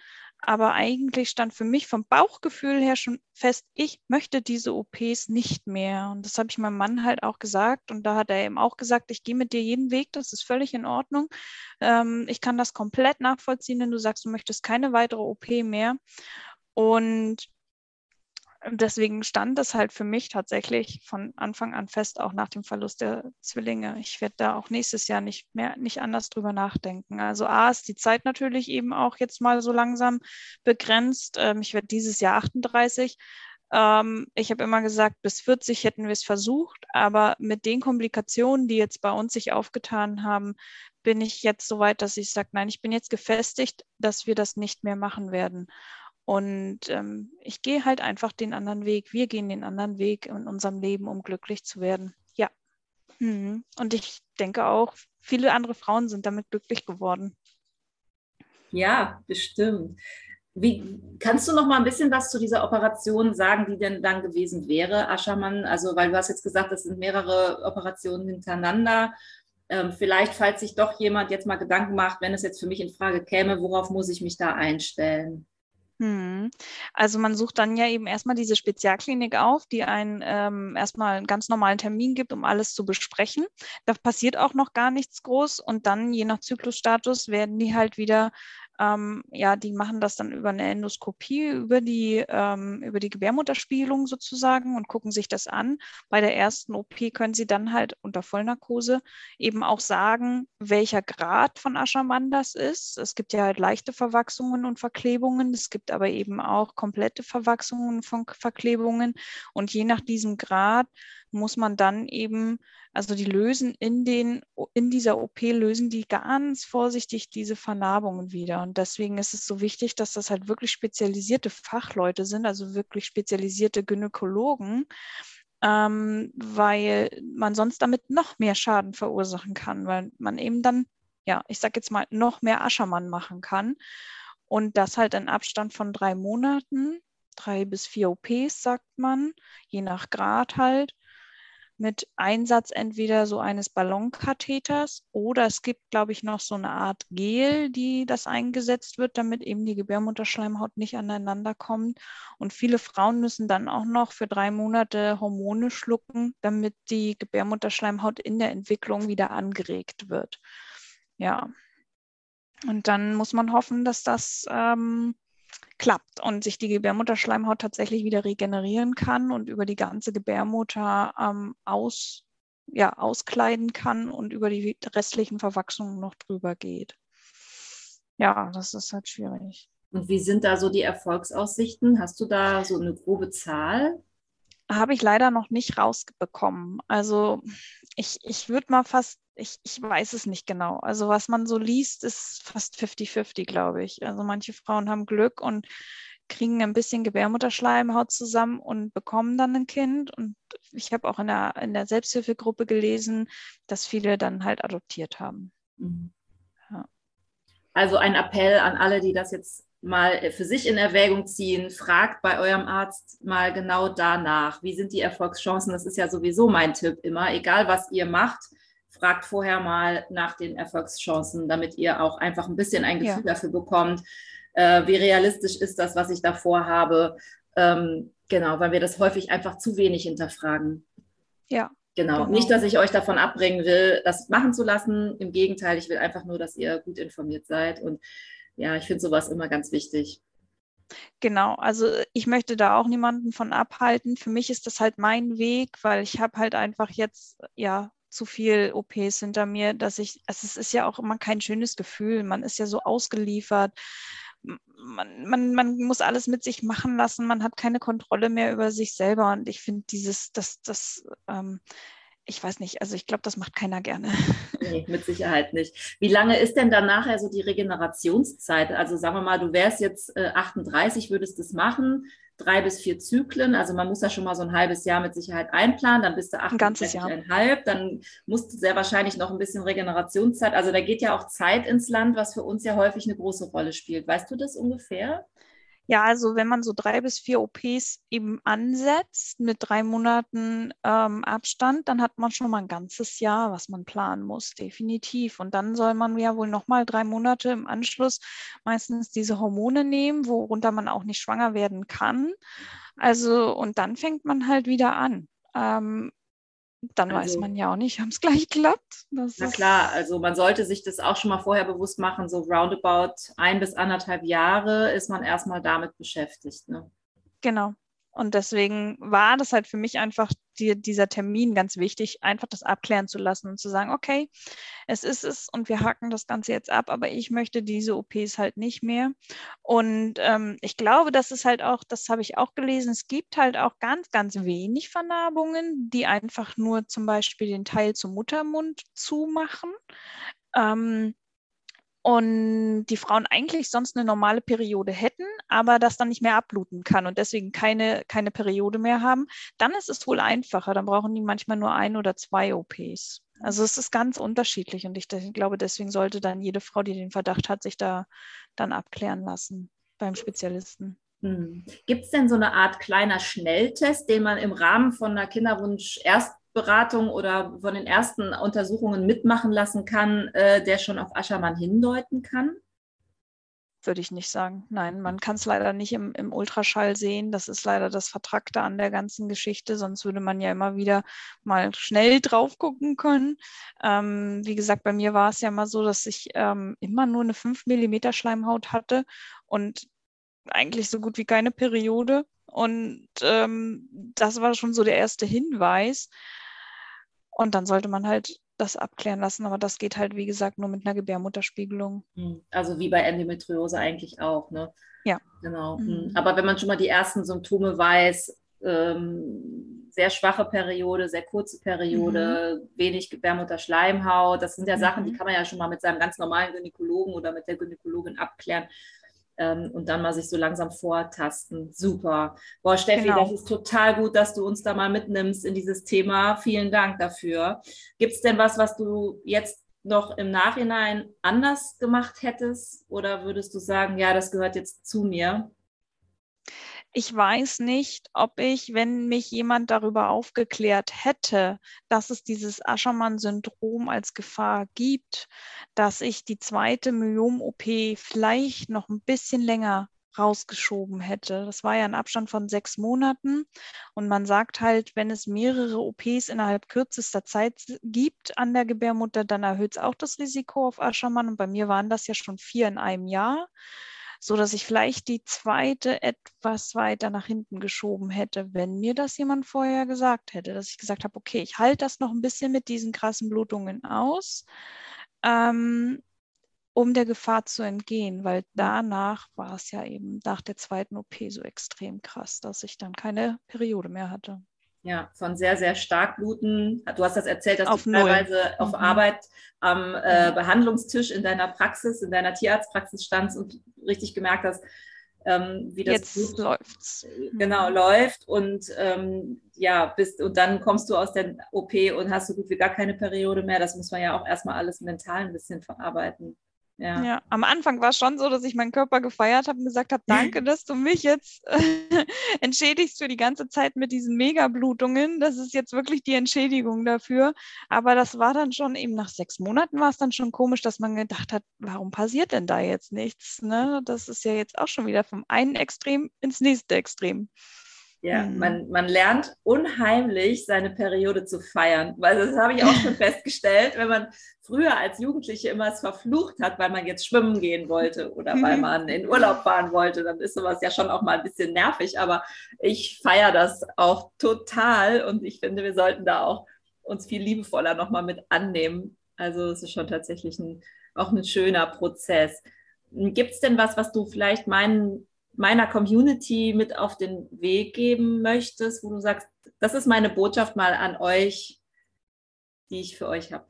Aber eigentlich stand für mich vom Bauchgefühl her schon fest, ich möchte diese OPs nicht mehr. Und das habe ich meinem Mann halt auch gesagt. Und da hat er eben auch gesagt, ich gehe mit dir jeden Weg, das ist völlig in Ordnung. Ähm, ich kann das komplett nachvollziehen, wenn du sagst, du möchtest keine weitere OP mehr. Und deswegen stand das halt für mich tatsächlich von Anfang an fest, auch nach dem Verlust der Zwillinge. Ich werde da auch nächstes Jahr nicht mehr, nicht anders drüber nachdenken. Also A ist die Zeit natürlich eben auch jetzt mal so langsam begrenzt. Ähm, ich werde dieses Jahr 38. Ähm, ich habe immer gesagt, bis 40 hätten wir es versucht, aber mit den Komplikationen, die jetzt bei uns sich aufgetan haben, bin ich jetzt so weit, dass ich sage, nein, ich bin jetzt gefestigt, dass wir das nicht mehr machen werden. Und ähm, ich gehe halt einfach den anderen Weg. Wir gehen den anderen Weg in unserem Leben, um glücklich zu werden. Ja. Mhm. Und ich denke auch, viele andere Frauen sind damit glücklich geworden. Ja, bestimmt. Wie, kannst du noch mal ein bisschen was zu dieser Operation sagen, die denn dann gewesen wäre, Aschermann? Also, weil du hast jetzt gesagt, das sind mehrere Operationen hintereinander. Ähm, vielleicht, falls sich doch jemand jetzt mal Gedanken macht, wenn es jetzt für mich in Frage käme, worauf muss ich mich da einstellen? Hm. Also man sucht dann ja eben erstmal diese Spezialklinik auf, die einen ähm, erstmal einen ganz normalen Termin gibt, um alles zu besprechen. Da passiert auch noch gar nichts groß und dann je nach Zyklusstatus werden die halt wieder ähm, ja, die machen das dann über eine Endoskopie, über die, ähm, über die Gebärmutterspielung sozusagen und gucken sich das an. Bei der ersten OP können sie dann halt unter Vollnarkose eben auch sagen, welcher Grad von Aschermann das ist. Es gibt ja halt leichte Verwachsungen und Verklebungen. Es gibt aber eben auch komplette Verwachsungen von Verklebungen. Und je nach diesem Grad muss man dann eben, also die lösen in den, in dieser OP lösen die ganz vorsichtig diese Vernarbungen wieder. Und deswegen ist es so wichtig, dass das halt wirklich spezialisierte Fachleute sind, also wirklich spezialisierte Gynäkologen, ähm, weil man sonst damit noch mehr Schaden verursachen kann, weil man eben dann, ja, ich sag jetzt mal, noch mehr Aschermann machen kann. Und das halt in Abstand von drei Monaten, drei bis vier OPs, sagt man, je nach Grad halt mit Einsatz entweder so eines Ballonkatheters oder es gibt, glaube ich, noch so eine Art Gel, die das eingesetzt wird, damit eben die Gebärmutterschleimhaut nicht aneinander kommt. Und viele Frauen müssen dann auch noch für drei Monate Hormone schlucken, damit die Gebärmutterschleimhaut in der Entwicklung wieder angeregt wird. Ja. Und dann muss man hoffen, dass das ähm, klappt und sich die Gebärmutterschleimhaut tatsächlich wieder regenerieren kann und über die ganze Gebärmutter ähm, aus, ja, auskleiden kann und über die restlichen Verwachsungen noch drüber geht. Ja, das ist halt schwierig. Und wie sind da so die Erfolgsaussichten? Hast du da so eine grobe Zahl? Habe ich leider noch nicht rausbekommen. Also ich, ich würde mal fast ich, ich weiß es nicht genau. Also was man so liest, ist fast 50-50, glaube ich. Also manche Frauen haben Glück und kriegen ein bisschen Gebärmutterschleimhaut zusammen und bekommen dann ein Kind. Und ich habe auch in der, in der Selbsthilfegruppe gelesen, dass viele dann halt adoptiert haben. Mhm. Ja. Also ein Appell an alle, die das jetzt mal für sich in Erwägung ziehen, fragt bei eurem Arzt mal genau danach, wie sind die Erfolgschancen. Das ist ja sowieso mein Tipp immer, egal was ihr macht fragt vorher mal nach den Erfolgschancen, damit ihr auch einfach ein bisschen ein Gefühl ja. dafür bekommt, äh, wie realistisch ist das, was ich davor habe. Ähm, genau, weil wir das häufig einfach zu wenig hinterfragen. Ja. Genau. genau. Nicht, dass ich euch davon abbringen will, das machen zu lassen. Im Gegenteil, ich will einfach nur, dass ihr gut informiert seid. Und ja, ich finde sowas immer ganz wichtig. Genau, also ich möchte da auch niemanden von abhalten. Für mich ist das halt mein Weg, weil ich habe halt einfach jetzt ja zu viel OPs hinter mir, dass ich, also es ist ja auch immer kein schönes Gefühl. Man ist ja so ausgeliefert. Man, man, man muss alles mit sich machen lassen. Man hat keine Kontrolle mehr über sich selber. Und ich finde dieses, das, das, ähm, ich weiß nicht, also ich glaube, das macht keiner gerne. Nee, mit Sicherheit nicht. Wie lange ist denn dann nachher so die Regenerationszeit? Also sagen wir mal, du wärst jetzt äh, 38, würdest das machen drei bis vier Zyklen. Also man muss da schon mal so ein halbes Jahr mit Sicherheit einplanen. Dann bist du acht einhalb. Dann musst du sehr wahrscheinlich noch ein bisschen Regenerationszeit. Also da geht ja auch Zeit ins Land, was für uns ja häufig eine große Rolle spielt. Weißt du das ungefähr? Ja, also wenn man so drei bis vier OPs eben ansetzt mit drei Monaten ähm, Abstand, dann hat man schon mal ein ganzes Jahr, was man planen muss, definitiv. Und dann soll man ja wohl nochmal drei Monate im Anschluss meistens diese Hormone nehmen, worunter man auch nicht schwanger werden kann. Also, und dann fängt man halt wieder an. Ähm, dann also, weiß man ja auch nicht, ob es gleich klappt. Das na klar, also man sollte sich das auch schon mal vorher bewusst machen, so roundabout ein bis anderthalb Jahre ist man erstmal damit beschäftigt. Ne? Genau. Und deswegen war das halt für mich einfach die, dieser Termin ganz wichtig, einfach das abklären zu lassen und zu sagen, okay, es ist es und wir haken das Ganze jetzt ab, aber ich möchte diese OPs halt nicht mehr. Und ähm, ich glaube, das ist halt auch, das habe ich auch gelesen, es gibt halt auch ganz, ganz wenig Vernarbungen, die einfach nur zum Beispiel den Teil zum Muttermund zumachen. Ähm, und die Frauen eigentlich sonst eine normale Periode hätten, aber das dann nicht mehr abbluten kann und deswegen keine, keine Periode mehr haben, dann ist es wohl einfacher. Dann brauchen die manchmal nur ein oder zwei OPs. Also es ist ganz unterschiedlich und ich glaube, deswegen sollte dann jede Frau, die den Verdacht hat, sich da dann abklären lassen beim Spezialisten. Hm. Gibt es denn so eine Art kleiner Schnelltest, den man im Rahmen von einer Kinderwunsch erst Beratung oder von den ersten Untersuchungen mitmachen lassen kann, äh, der schon auf Aschermann hindeuten kann? würde ich nicht sagen. Nein, man kann es leider nicht im, im, Ultraschall sehen. Das ist leider das Vertrackte an der ganzen Geschichte. Sonst würde man ja immer wieder mal schnell drauf gucken können. Ähm, wie gesagt, bei mir war es ja mal so, dass ich ähm, immer nur eine 5 mm Schleimhaut hatte und eigentlich so gut wie keine Periode. Und ähm, das war schon so der erste Hinweis. Und dann sollte man halt das abklären lassen, aber das geht halt, wie gesagt, nur mit einer Gebärmutterspiegelung. Hm, also wie bei Endometriose eigentlich auch, ne? Ja. Genau. Hm. Mhm. Aber wenn man schon mal die ersten Symptome weiß, ähm, sehr schwache Periode, sehr kurze Periode, mhm. wenig Gebärmutterschleimhaut, das sind ja mhm. Sachen, die kann man ja schon mal mit seinem ganz normalen Gynäkologen oder mit der Gynäkologin abklären ähm, und dann mal sich so langsam vortasten. Super. Boah, Steffi, genau. das ist total gut, dass du uns da mal mitnimmst in dieses Thema. Vielen Dank dafür. Gibt es denn was, was du jetzt noch im Nachhinein anders gemacht hättest? Oder würdest du sagen, ja, das gehört jetzt zu mir? Ich weiß nicht, ob ich, wenn mich jemand darüber aufgeklärt hätte, dass es dieses Aschermann-Syndrom als Gefahr gibt, dass ich die zweite Myom-OP vielleicht noch ein bisschen länger rausgeschoben hätte. Das war ja ein Abstand von sechs Monaten. Und man sagt halt, wenn es mehrere OPs innerhalb kürzester Zeit gibt an der Gebärmutter, dann erhöht es auch das Risiko auf Aschermann. Und bei mir waren das ja schon vier in einem Jahr so dass ich vielleicht die zweite etwas weiter nach hinten geschoben hätte, wenn mir das jemand vorher gesagt hätte, dass ich gesagt habe, okay, ich halte das noch ein bisschen mit diesen krassen Blutungen aus, ähm, um der Gefahr zu entgehen, weil danach war es ja eben nach der zweiten OP so extrem krass, dass ich dann keine Periode mehr hatte. Ja, von sehr, sehr stark bluten. Du hast das erzählt, dass auf du teilweise Null. auf mhm. Arbeit am äh, Behandlungstisch in deiner Praxis, in deiner Tierarztpraxis standst und richtig gemerkt hast, ähm, wie das Jetzt Blut läuft's. Äh, genau mhm. läuft und ähm, ja bist und dann kommst du aus der OP und hast so gut wie gar keine Periode mehr. Das muss man ja auch erstmal alles mental ein bisschen verarbeiten. Ja. ja. am Anfang war es schon so, dass ich meinen Körper gefeiert habe und gesagt habe, danke, dass du mich jetzt entschädigst für die ganze Zeit mit diesen Megablutungen. Das ist jetzt wirklich die Entschädigung dafür. Aber das war dann schon eben nach sechs Monaten war es dann schon komisch, dass man gedacht hat, warum passiert denn da jetzt nichts? Ne? Das ist ja jetzt auch schon wieder vom einen Extrem ins nächste Extrem. Ja, mhm. man, man lernt unheimlich seine Periode zu feiern, weil das habe ich auch schon festgestellt, wenn man früher als Jugendliche immer es verflucht hat, weil man jetzt schwimmen gehen wollte oder mhm. weil man in Urlaub fahren wollte, dann ist sowas ja schon auch mal ein bisschen nervig, aber ich feiere das auch total und ich finde, wir sollten da auch uns viel liebevoller nochmal mit annehmen. Also es ist schon tatsächlich ein, auch ein schöner Prozess. Gibt es denn was, was du vielleicht meinen meiner Community mit auf den Weg geben möchtest, wo du sagst, das ist meine Botschaft mal an euch, die ich für euch habe?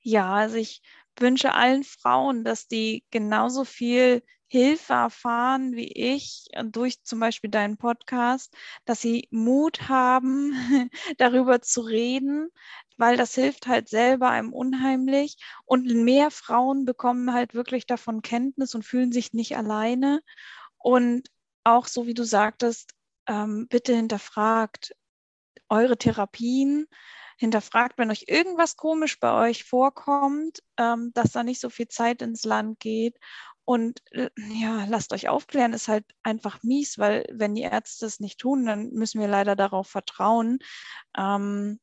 Ja, also ich wünsche allen Frauen, dass die genauso viel Hilfe erfahren wie ich durch zum Beispiel deinen Podcast, dass sie Mut haben, darüber zu reden, weil das hilft halt selber einem unheimlich. Und mehr Frauen bekommen halt wirklich davon Kenntnis und fühlen sich nicht alleine. Und auch so wie du sagtest, ähm, bitte hinterfragt eure Therapien, hinterfragt, wenn euch irgendwas komisch bei euch vorkommt, ähm, dass da nicht so viel Zeit ins Land geht. Und äh, ja, lasst euch aufklären, ist halt einfach mies, weil wenn die Ärzte es nicht tun, dann müssen wir leider darauf vertrauen. Ähm,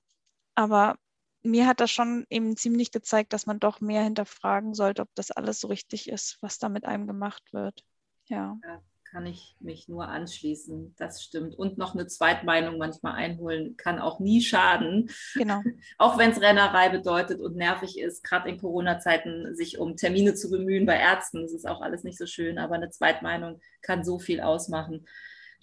aber mir hat das schon eben ziemlich gezeigt, dass man doch mehr hinterfragen sollte, ob das alles so richtig ist, was da mit einem gemacht wird. Ja. ja kann ich mich nur anschließen. Das stimmt. Und noch eine Zweitmeinung manchmal einholen kann auch nie schaden. Genau. auch wenn es Rennerei bedeutet und nervig ist, gerade in Corona-Zeiten sich um Termine zu bemühen bei Ärzten. Das ist auch alles nicht so schön, aber eine Zweitmeinung kann so viel ausmachen.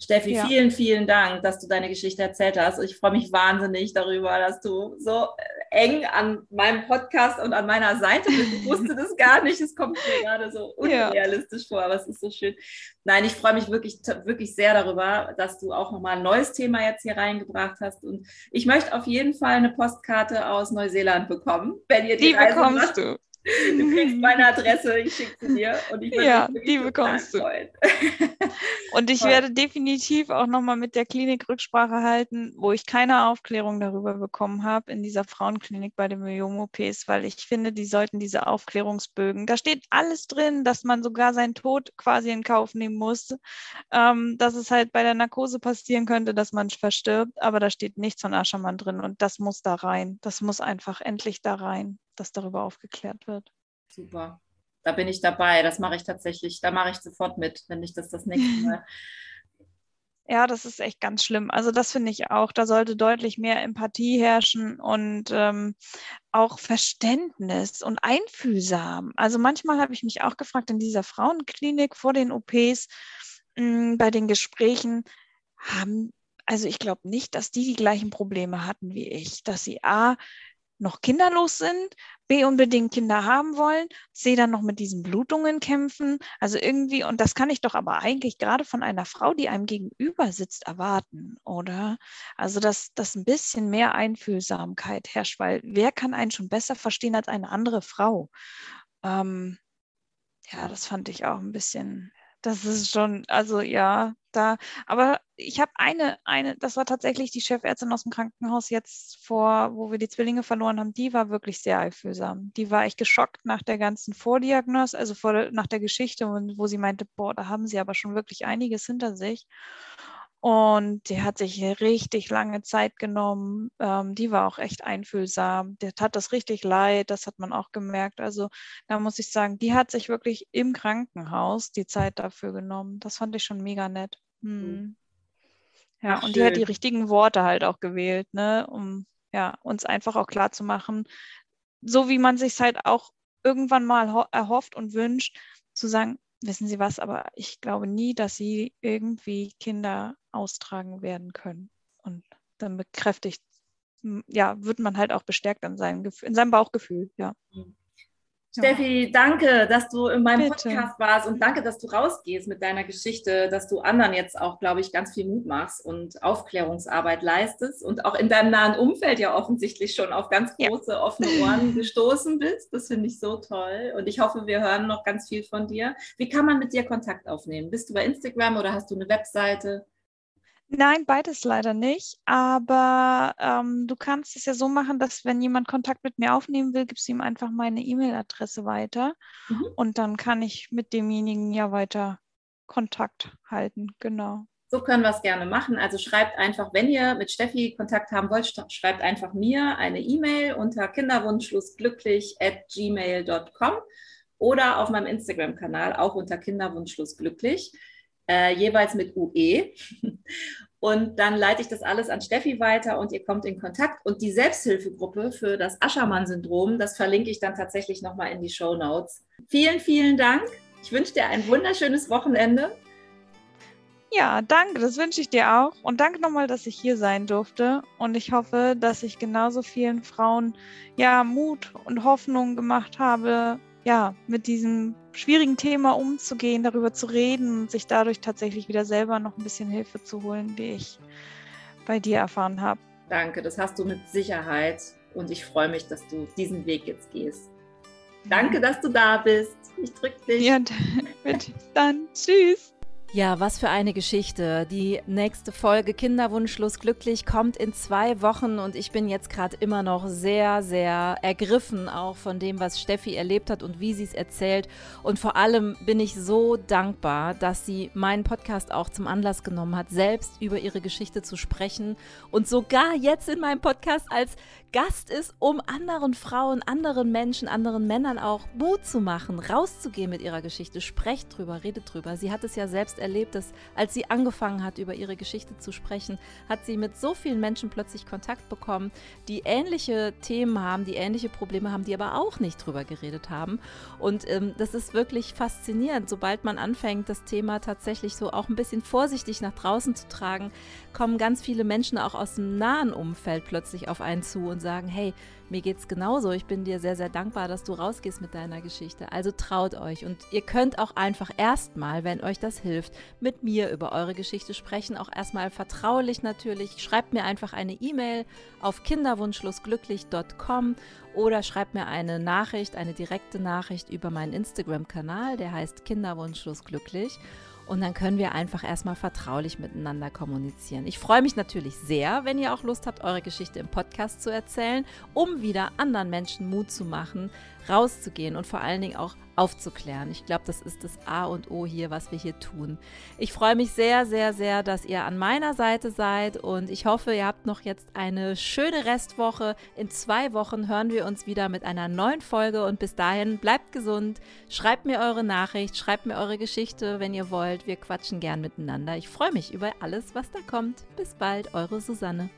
Steffi, ja. vielen, vielen Dank, dass du deine Geschichte erzählt hast. Ich freue mich wahnsinnig darüber, dass du so eng an meinem Podcast und an meiner Seite bist. Ich wusste das gar nicht. Es kommt mir gerade so unrealistisch ja. vor, aber es ist so schön. Nein, ich freue mich wirklich, wirklich sehr darüber, dass du auch nochmal ein neues Thema jetzt hier reingebracht hast. Und ich möchte auf jeden Fall eine Postkarte aus Neuseeland bekommen, wenn ihr die, die Reise bekommst macht. du. Du kriegst meine Adresse, ich schicke sie dir und ich würde Ja, die bekommst du. Und ich Toll. werde definitiv auch nochmal mit der Klinik Rücksprache halten, wo ich keine Aufklärung darüber bekommen habe, in dieser Frauenklinik bei den Myom-OPs, weil ich finde, die sollten diese Aufklärungsbögen, da steht alles drin, dass man sogar seinen Tod quasi in Kauf nehmen muss, ähm, dass es halt bei der Narkose passieren könnte, dass man verstirbt, aber da steht nichts von Aschermann drin und das muss da rein. Das muss einfach endlich da rein, dass darüber aufgeklärt wird. Super. Da bin ich dabei. Das mache ich tatsächlich. Da mache ich sofort mit, wenn ich das das nächste Mal. Ja, das ist echt ganz schlimm. Also das finde ich auch. Da sollte deutlich mehr Empathie herrschen und ähm, auch Verständnis und einfühlsam. Also manchmal habe ich mich auch gefragt in dieser Frauenklinik vor den OPs, mh, bei den Gesprächen, haben, also ich glaube nicht, dass die die gleichen Probleme hatten wie ich, dass sie A, noch kinderlos sind, B unbedingt Kinder haben wollen, C dann noch mit diesen Blutungen kämpfen. Also irgendwie, und das kann ich doch aber eigentlich gerade von einer Frau, die einem gegenüber sitzt, erwarten, oder? Also, dass, dass ein bisschen mehr Einfühlsamkeit herrscht, weil wer kann einen schon besser verstehen als eine andere Frau? Ähm, ja, das fand ich auch ein bisschen, das ist schon, also ja, da, aber ich habe eine, eine, das war tatsächlich die Chefärztin aus dem Krankenhaus jetzt vor, wo wir die Zwillinge verloren haben, die war wirklich sehr einfühlsam. Die war echt geschockt nach der ganzen Vordiagnose, also vor, nach der Geschichte, wo sie meinte, boah, da haben sie aber schon wirklich einiges hinter sich. Und die hat sich richtig lange Zeit genommen. Ähm, die war auch echt einfühlsam. Der tat das richtig leid, das hat man auch gemerkt. Also da muss ich sagen, die hat sich wirklich im Krankenhaus die Zeit dafür genommen. Das fand ich schon mega nett. Hm. Ja, Ach, und die hat die schön. richtigen Worte halt auch gewählt, ne, um ja, uns einfach auch klar zu machen, so wie man sich halt auch irgendwann mal ho- erhofft und wünscht, zu sagen, wissen Sie was, aber ich glaube nie, dass Sie irgendwie Kinder austragen werden können. Und dann bekräftigt, ja, wird man halt auch bestärkt in seinem, in seinem Bauchgefühl, ja. Steffi, danke, dass du in meinem Bitte. Podcast warst und danke, dass du rausgehst mit deiner Geschichte, dass du anderen jetzt auch, glaube ich, ganz viel Mut machst und Aufklärungsarbeit leistest und auch in deinem nahen Umfeld ja offensichtlich schon auf ganz Ja. große offene Ohren gestoßen bist. Das finde ich so toll und ich hoffe, wir hören noch ganz viel von dir. Wie kann man mit dir Kontakt aufnehmen? Bist du bei Instagram oder hast du eine Webseite? Nein, beides leider nicht. Aber ähm, du kannst es ja so machen, dass wenn jemand Kontakt mit mir aufnehmen will, gibst du ihm einfach meine E-Mail-Adresse weiter. Mhm. Und dann kann ich mit demjenigen ja weiter Kontakt halten. Genau. So können wir es gerne machen. Also schreibt einfach, wenn ihr mit Steffi Kontakt haben wollt, schreibt einfach mir eine E-Mail unter kinderwunschschlussglücklich at gmail.com oder auf meinem Instagram-Kanal auch unter kinderwunschschlussglücklich, äh, jeweils mit UE. Und dann leite ich das alles an Steffi weiter und ihr kommt in Kontakt. Und die Selbsthilfegruppe für das Aschermann-Syndrom, das verlinke ich dann tatsächlich nochmal in die Show Notes. Vielen, vielen Dank. Ich wünsche dir ein wunderschönes Wochenende. Ja, danke, das wünsche ich dir auch. Und danke nochmal, dass ich hier sein durfte. Und ich hoffe, dass ich genauso vielen Frauen ja Mut und Hoffnung gemacht habe, ja, mit diesem schwierigen Thema umzugehen, darüber zu reden und sich dadurch tatsächlich wieder selber noch ein bisschen Hilfe zu holen, wie ich bei dir erfahren habe. Danke, das hast du mit Sicherheit und ich freue mich, dass du diesen Weg jetzt gehst. Danke, dass du da bist. Ich drück dich. Ja, bitte. Dann tschüss. Ja, was für eine Geschichte. Die nächste Folge Kinderwunschlos glücklich kommt in zwei Wochen und ich bin jetzt gerade immer noch sehr, sehr ergriffen auch von dem, was Steffi erlebt hat und wie sie es erzählt. Und vor allem bin ich so dankbar, dass sie meinen Podcast auch zum Anlass genommen hat, selbst über ihre Geschichte zu sprechen und sogar jetzt in meinem Podcast als Gast ist, um anderen Frauen, anderen Menschen, anderen Männern auch Mut zu machen, rauszugehen mit ihrer Geschichte. Sprecht drüber, redet drüber. Sie hat es ja selbst erlebt, dass als sie angefangen hat, über ihre Geschichte zu sprechen, hat sie mit so vielen Menschen plötzlich Kontakt bekommen, die ähnliche Themen haben, die ähnliche Probleme haben, die aber auch nicht drüber geredet haben. Und ähm, das ist wirklich faszinierend. Sobald man anfängt, das Thema tatsächlich so auch ein bisschen vorsichtig nach draußen zu tragen, kommen ganz viele Menschen auch aus dem nahen Umfeld plötzlich auf einen zu und sagen, hey, mir geht's genauso. Ich bin dir sehr, sehr dankbar, dass du rausgehst mit deiner Geschichte. Also traut euch. Und ihr könnt auch einfach erstmal, wenn euch das hilft, mit mir über eure Geschichte sprechen. Auch erstmal vertraulich natürlich. Schreibt mir einfach eine E-Mail auf kinderwunschlosglücklich.com oder schreibt mir eine Nachricht, eine direkte Nachricht über meinen Instagram-Kanal, der heißt Kinderwunschlosglücklich. Und dann können wir einfach erstmal vertraulich miteinander kommunizieren. Ich freue mich natürlich sehr, wenn ihr auch Lust habt, eure Geschichte im Podcast zu erzählen, um wieder anderen Menschen Mut zu machen, rauszugehen und vor allen Dingen auch aufzuklären. Ich glaube, das ist das A und O hier, was wir hier tun. Ich freue mich sehr, sehr, sehr, dass ihr an meiner Seite seid und ich hoffe, ihr habt noch jetzt eine schöne Restwoche. In zwei Wochen hören wir uns wieder mit einer neuen Folge und bis dahin bleibt gesund. Schreibt mir eure Nachricht, schreibt mir eure Geschichte, wenn ihr wollt. Wir quatschen gern miteinander. Ich freue mich über alles, was da kommt. Bis bald, eure Susanne.